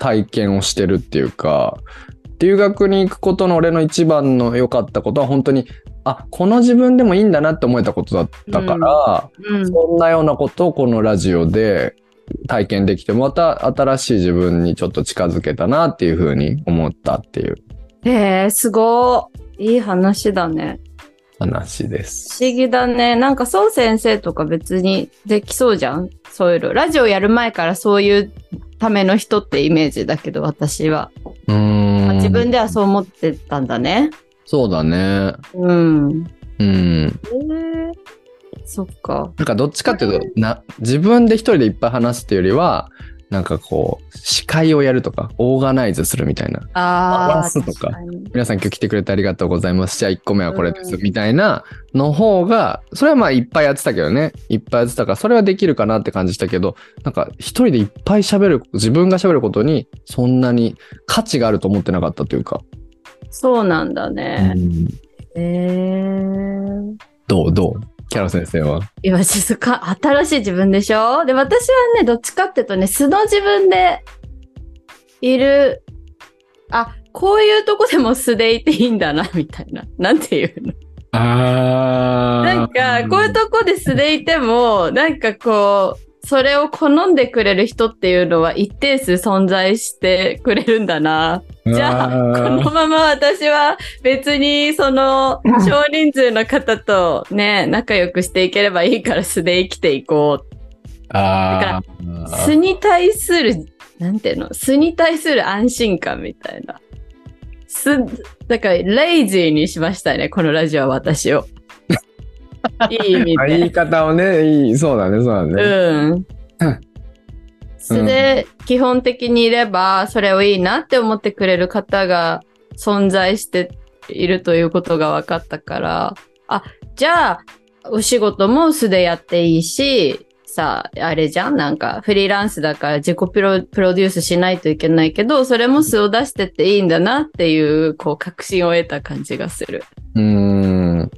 体験をしてるっていうか、留学に行くことの俺の一番の良かったことは本当に、あ、この自分でもいいんだなって思えたことだったから、うん。そんなようなことをこのラジオで体験できて、また新しい自分にちょっと近づけたなっていうふうに思ったっていうへえ、すごい。いい話だね。話です。不思議だね。なんか、そう先生とか別にできそうじゃん？そういうの。ラジオやる前からそういうための人ってイメージだけど、私は。うーん。自分ではそう思ってたんだね。そうだね。うん。うん。へえ。そっか。なんかどっちかっていうと、な、自分で一人でいっぱい話すっていうよりは、なんかこう、司会をやるとか、オーガナイズするみたいな。ああ。とか皆さん今日来てくれてありがとうございます。じゃあ1個目はこれです。うんみたいなの方が、それはまあいっぱいやってたけどね。いっぱいやってたから、それはできるかなって感じしたけど、なんか一人でいっぱい喋る、自分が喋ることにそんなに価値があると思ってなかったというか。そうなんだね。うんえー、どう？どう？キャロ先生は？今、ちょっとか、新しい自分でしょ？で、私はね、どっちかっていうとね、素の自分でいる、あ、こういうとこでも素でいていいんだな、(laughs) みたいな。なんていうの？あなんか、こういうとこで素でいても、なんかこう、それを好んでくれる人っていうのは一定数存在してくれるんだな。じゃあ、このまま私は別にその少人数の方とね、仲良くしていければいいから素で生きていこう。あ素に対する、なんていうの？素に対する安心感みたいな。す、だから、レイジーにしましたね、このラジオは私を。(laughs) いい意味で。言い方をね、いい、そうだね、そうだね。うん。素で基本的にいれば、それをいいなって思ってくれる方が存在しているということが分かったから、あ、じゃあ、お仕事も素でやっていいし、さあ、あれじゃん？なんか、フリーランスだから自己プロプロデュースしないといけないけど、それも素を出してっていいんだなっていう、こう、確信を得た感じがする。うーん。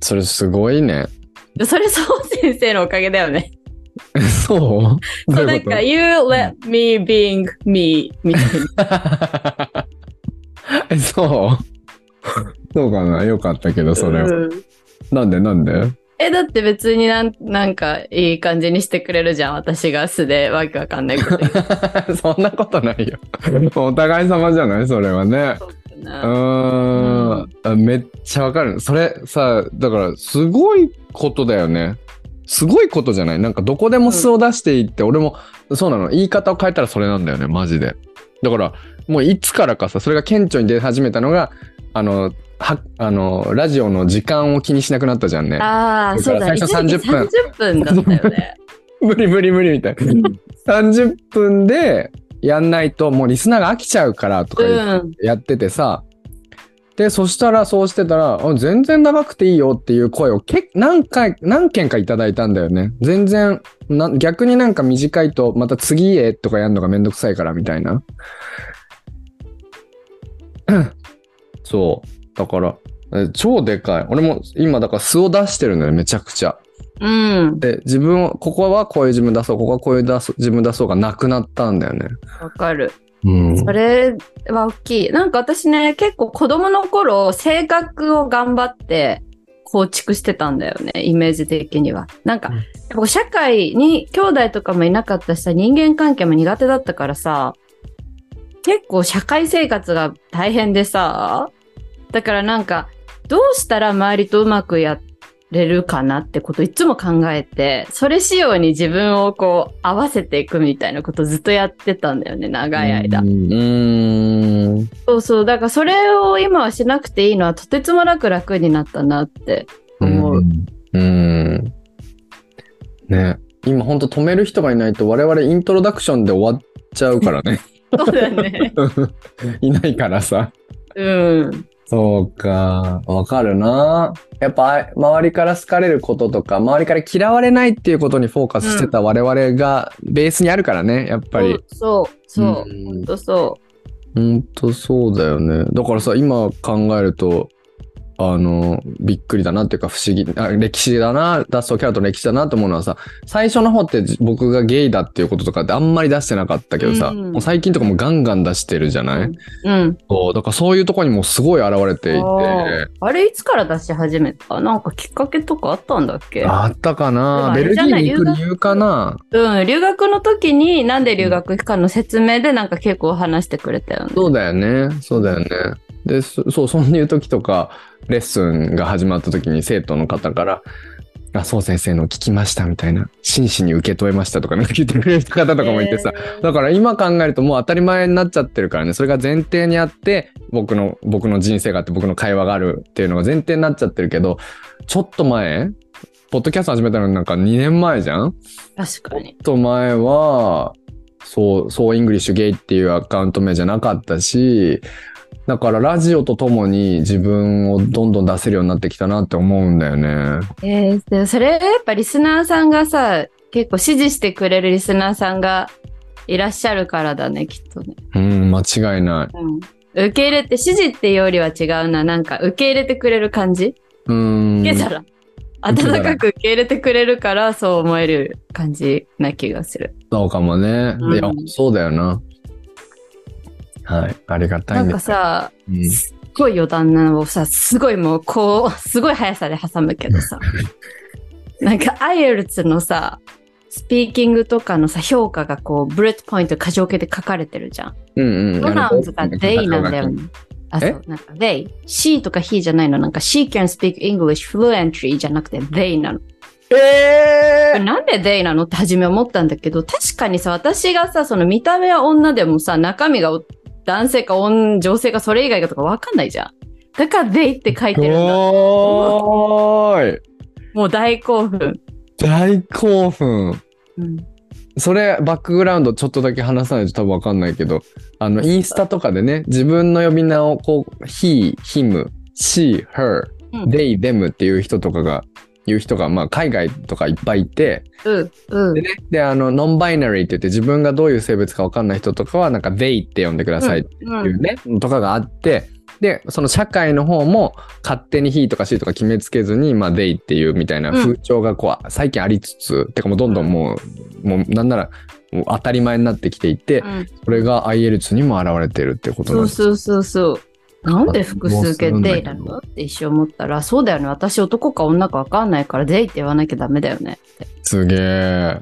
それすごいね。でそれ、そう先生のおかげだよね。(laughs) そう？そう、なんか、You let me being me みたいな。え (laughs) そう？そうかな？よかったけど、それは。うんなんで？なんで？え、だって別になんなんかいい感じにしてくれるじゃん。私が素でわけわかんないこと (laughs) そんなことないよ。お互い様じゃない？それはね。うな。ーんあめっちゃわかる。それさ、だからすごいことだよね。すごいことじゃないなんかどこでも素を出していって、俺もそうなの。言い方を変えたらそれなんだよね、マジで。だからもういつからかさ、それが顕著に出始めたのが、あの、は、あの、ラジオの時間を気にしなくなったじゃんね。ああ、そうだ。最初一時期30分30分だったよね。(laughs) 無理無理無理みたいな。30分でやんないともうリスナーが飽きちゃうからとか言ってうん。やっててさ、で、そしたらそうしてたら、あ全然長くていいよっていう声をけ何回、何件かいただいたんだよね。全然、な逆になんか短いと、また次へとかやるのがめんどくさいからみたいな。そう。だから、え超でかい。俺も今だから素を出してるんだよね、めちゃくちゃ。うん。で、自分を、ここはこういう自分出そう、ここはこういう出そう自分出そうがなくなったんだよね。わかる。うんそれは大きい。なんか私ね、結構子供の頃、性格を頑張って構築してたんだよね、イメージ的には。なんか、うんやっぱ社会に兄弟とかもいなかったしさ、人間関係も苦手だったからさ、結構社会生活が大変でさ、だからなんか、どうしたら周りとうまくやれるかなってこといつも考えて、それ仕様に自分をこう合わせていくみたいなことずっとやってたんだよね、長い間。うん。うんそうそう。だからそれを今はしなくていいのはとてつもなく楽になったなって思う。ん。うん。ね。今ほんと止める人がいないと我々イントロダクションで終わっちゃうからね。(laughs) そうだね。(laughs) いないからさ。うん。そうか。わかるな。やっぱあ周りから好かれることとか、周りから嫌われないっていうことにフォーカスしてた我々がベースにあるからね、やっぱり。そう、そう。うんほんとそほんとそうだよね。だからさ、今考えると、あの、びっくりだなっていうか不思議、あ歴史だな、脱走キャラと歴史だなと思うのはさ、最初の方ってじ僕がゲイだっていうこととかってあんまり出してなかったけどさ、うんもう最近とかもガンガン出してるじゃない、う。うん。そう、だからそういうとこにもすごい現れていて、あれいつから出し始めた？なんかきっかけとかあったんだっけ？あったかなベルギーに行く理由かなうん。留学の時になんで留学かの説明でなんか結構話してくれたよね。そうだよね。そうだよね。で、そそう、そういう時とか、レッスンが始まった時に生徒の方から、あ、そう先生の聞きましたみたいな、真摯に受け止めましたとかなんか言ってくれる方とかもいてさ、へーだから今考えるともう当たり前になっちゃってるからね、それが前提にあって、僕の、僕の人生があって僕の会話があるっていうのが前提になっちゃってるけど、ちょっと前、ポッドキャスト始めたのなんか2年前じゃん？確かに。ちょっと前は、そう、そうイングリッシュゲイっていうアカウント名じゃなかったし、だからラジオとともに自分をどんどん出せるようになってきたなって思うんだよね。えー、でもそれやっぱリスナーさんがさ、結構支持してくれるリスナーさんがいらっしゃるからだね、きっとね。うん、間違いない。うん。受け入れて、支持っていうよりは違うな。なんか受け入れてくれる感じ？うーん。受け皿。温かく受け入れてくれるから、そう思える感じな気がする。そうかもね。うんいや、そうだよな。はい。ありがたないんか。さ、うんすっごい余談なのをさ、すごいもう、こう、すごい速さで挟むけどさ、(laughs) なんか、 IELTS のさ、スピーキングとかのさ、評価がこう、 bullet point 箇条形で書かれてるじゃん。うんうん。プロナウンズが they なんだよね。あ、そえ？う、なんか they。she とか he じゃないの。なんか she can speak English fluently じゃなくて they なの。えーなんで they なのって初め思ったんだけど、確かにさ、私がさ、その見た目は女でもさ、中身が男性か女女性かそれ以外かとかわかんないじゃん。だから they って書いてるんだ。おーいもう大興奮。大興奮うん。それバックグラウンドちょっとだけ話さないと多分わかんないけどあのインスタとかでね自分の呼び名をこう he, him, she, her, うん they, them っていう人とかがいう人がまあ海外とかいっぱいいてうん。うんで。ねであのノンバイナリーって言って自分がどういう生物かわかんない人とかはなんか they って呼んでくださいってうんいうね、とかがあってでその社会の方も勝手に he とか she とか決めつけずに、まあ、they っていうみたいな風潮がこう、最近ありつつてかもうどんどんもう,、もうなんならもう当たり前になってきていて、うんそれが IELTS にも現れてるってことなんですそうそうそうそう。なんで複数形もうするんだ they けどなのって一瞬思ったら、そうだよね。私男か女かわかんないから they って言わなきゃダメだよねって。すげえ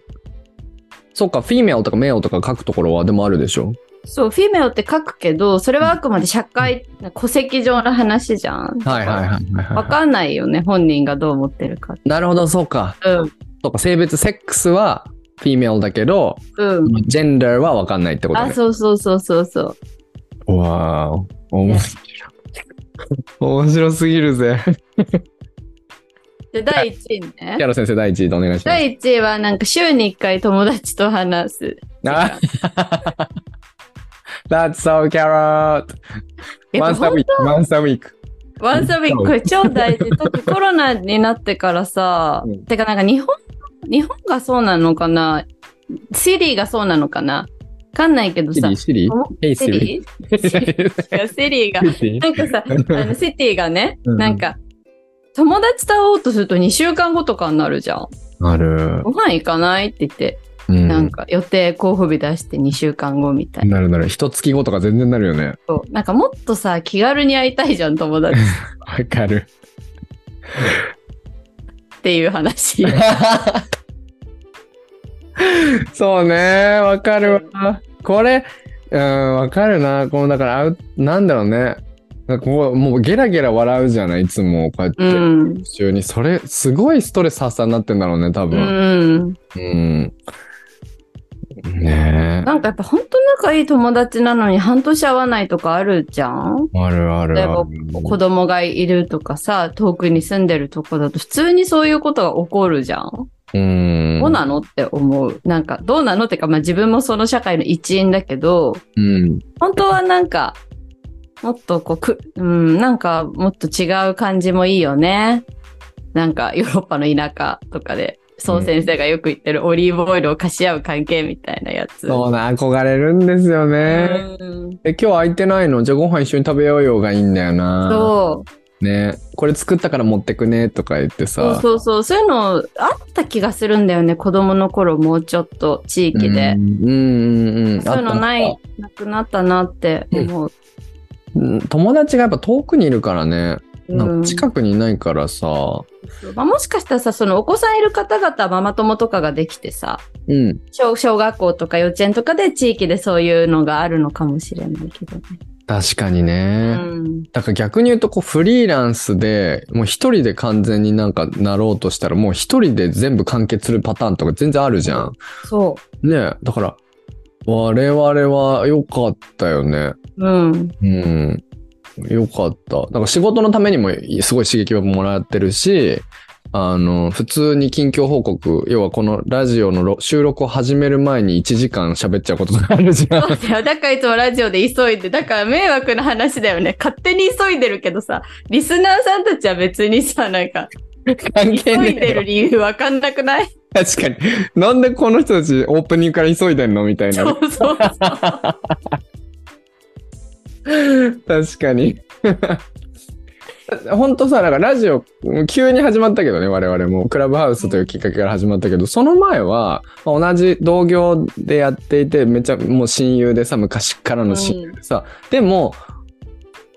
そっかフィメオとかメオとか書くところはでもあるでしょ？そう、フィメオって書くけど、それはあくまで社会、戸籍上の話じゃん。はいはいはいはいはいわかんないよね、本人がどう思ってるか。なるほどそうかうん、そうか性別セックスはフィメオだけどうん。ジェンダーは分かんないってことあ、ね。そうそうそうそうそう。わーお。面白い。面白すぎるぜ。で、第1位ねキ。ャロ先生第一位でお願いします。第1位はなんか週に1回友達と話す。あ That's so carrot! やっ Once ぱ a 本 week, once a week. ワンサビこれ超大事。(laughs) 特にコロナになってからさ、うんてかなんか日本、日本がそうなのかな？シリーがそうなのかな？わかんないけどさシリ、シリお Hey シリーシリーが (laughs) シリーが、なんかさ、あのシティがね、うんなんか、友達と会おうとすると2週間後とかになるじゃん。ある。ご飯行かないって言って、うんなんか予定候補日出して2週間後みたいな。なるなる。一月後とか全然なるよね。そうなんかもっとさ、気軽に会いたいじゃん、友達っ (laughs) わかる。ていう話。(laughs) (laughs) そうね。わかるわ。これ、うん、わかるな。この、だから、なんだろうね。なんかこう、もうゲラゲラ笑うじゃない、いつも、こうやって。うん。普通に。それ、すごいストレス発散になってんだろうね、多う分。ん。うん。ねなんかやっぱ本当仲いい友達なのに半年会わないとかあるじゃん？え。あるある例えばある。子供がいるとかさ、遠くに住んでるとこだと普通にそういうことが起こるじゃん？うん。どうなのって思う。なんかどうなのってか、まあ自分もその社会の一員だけど、うん。本当はなんか、もっとこうく、うん、なんかもっと違う感じもいいよね。なんかヨーロッパの田舎とかで、そう先生がよく言ってるオリーブオイルを貸し合う関係みたいなやつ。そうな、憧れるんですよね。うんえ、今日空いてないの？じゃあご飯一緒に食べようよがいいんだよな。そう。ね。これ作ったから持ってくねとか言ってそうさ。そうそう。そういうのあった気がするんだよね。子供の頃もうちょっと地域で。うんうんうんうん。そういうのない、なくなったなって思う。たうん友達がやっぱ遠くにいるからね。なんうんか近くにいないからさ。まあ、もしかしたらさ、そのお子さんいる方々はママ友とかができてさ、うん。小小学校とか幼稚園とかで地域でそういうのがあるのかもしれないけどね。確かにうね。ん。だから逆に言うとこうフリーランスでもう一人で完全になんかなろうとしたらもう一人で全部完結するパターンとか全然あるじゃん。そねえだから我々は良かったよね。う。うん。うん。よかった。だから仕事のためにもすごい刺激をもらってるし、あの、普通に近況報告、要はこのラジオのろ収録を始める前に1時間喋っちゃうこととかあるじゃん。そうだよ。だからいつもラジオで急いで、だから迷惑な話だよね。勝手に急いでるけどさ、リスナーさんたちは別にさ、なんか、関係ね急いでる理由わかんなくない？確かに。なんでこの人たちオープニングから急いでんの？みたいなね。そうそうそう。(laughs) 確かに。本当さ、なんかラジオ、急に始まったけどね、我々も。クラブハウスというきっかけから始まったけど、その前は、まあ同じ同業でやっていて、めっちゃもう親友でさ、昔からの親友でさ、でも、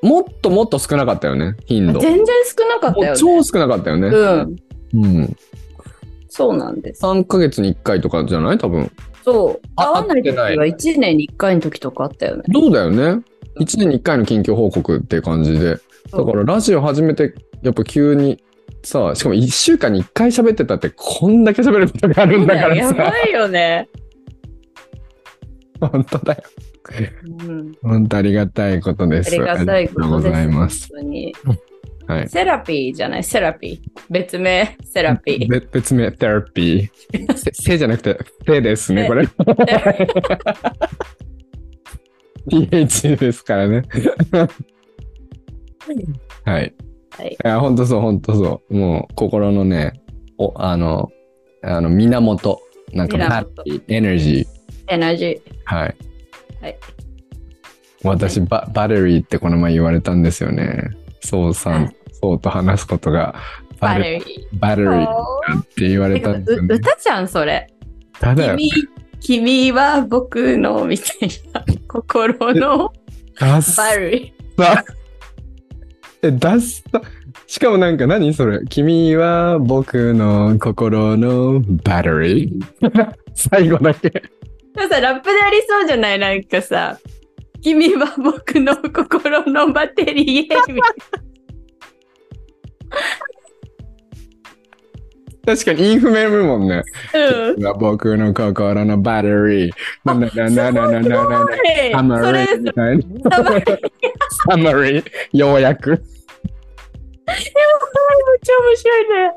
もっともっと少なかったよね、頻度。全然少なかったよね。超少なかったよね。うん。うん。そうなんです。3ヶ月に1回とかじゃない？多分。そう。あ会わない時は1年に1回の時とかあったよね。そうだよね。1年に1回の近況報告っていう感じで。だからラジオ始めて、やっぱ急にさ、しかも1週間に1回喋ってたって、こんだけ喋ることがあるんだからさ。やばいよね。(laughs) 本当だよ。うん。本当ありがたいことです。ありがたいことありがとうご。ざいます。本当に。はい。セラピーじゃない、セラピー。別名、セラピー。べ別名、テラピー。せ、(laughs) せじゃなくて、せですね、これ。(laughs) TH ですからね。はい。はいいや、ほんとそう、ほんとそう。もう、心のね、お、あの、あの、源。なんか、源ハッピー、エネルギー。エナジー。はい。はい。私、バ、バレリーってこの前言われたんですよね。そうさん、そうと話すことが、バレレリバレリーー。って言われたんですよね。う歌じゃん、それ。ただよ、君、君は僕の、みたいな、心のダッサバレリえ、ダッサしかもなんか何？それ。君は僕の心のバッテリー？(laughs) 最後だけ。さ、ラップでありそうじゃない？なんかさ、君は僕の心のバッテリー？(laughs) 確かにインフメるもんね。なうん。僕の心のバッテリー。ななななななななな。サマリーみたいな。サマリー。ようやく。ちゃ面白いね。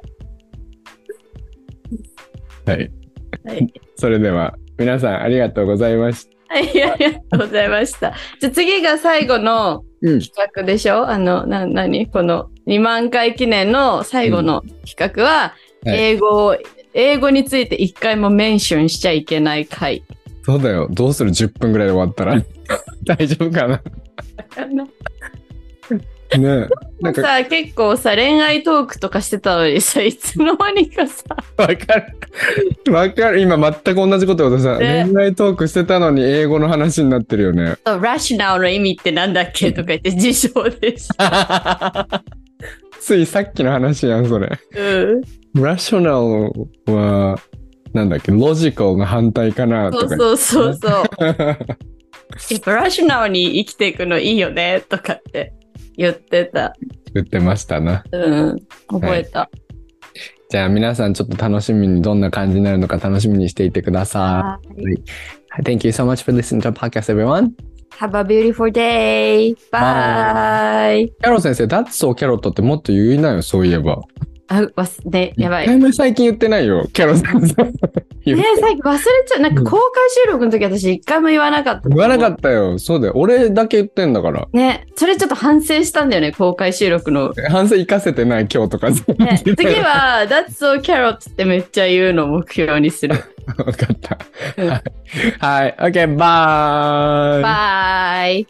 はい。はい。それでは、皆さんありがとうございました。はい、ありがとうございました。じゃあ次が最後のうん。企画でしょ？あの、な、なにこの2万回記念の最後の企画は、はい英語を、英語について一回もメンションしちゃいけない回。そうだよ。どうする ?10 分ぐらいで終わったら？(laughs) 大丈夫かな？(laughs) (laughs) ねえ。なんか、さ、結構さ、恋愛トークとかしてたのにさ、いつの間にかさ、わかる。わかる。今全く同じことをさ、ね恋愛トークしてたのに英語の話になってるよね。ラショナルの意味ってなんだっけとか言って辞書でしついさっきの話やん、それ。うん。ラショナルは、なんだっけ、ロジカルの反対かなとか。そうそうそうそう。やっぱラショナルに生きていくのいいよねとかって言ってた。言ってましたな。うん。覚えた。じゃあ皆さんちょっと楽しみにどんな感じになるのか楽しみにしていてくださはいい。Thank you so much for listening to our podcast, everyone. Have a beautiful day. Bye. キャロ先生、That's so キャロットってもっと言いなよ、そういえば。あ、わす、ね、やばい。最近言ってないよ、キャロ先生。言ね最近忘れちゃう。なんか公開収録の時私一回も言わなかった。言わなかっったよ。そうだよ。俺だけ言ってんだから。た。ね、それちょっと反省したんだよね、公開収録の。反省生かせてない今日とか。ね、次は、That's so carrot ってめっちゃ言うのを目標にする。(laughs) わかったうん。はい。OK、 Bye. Bye。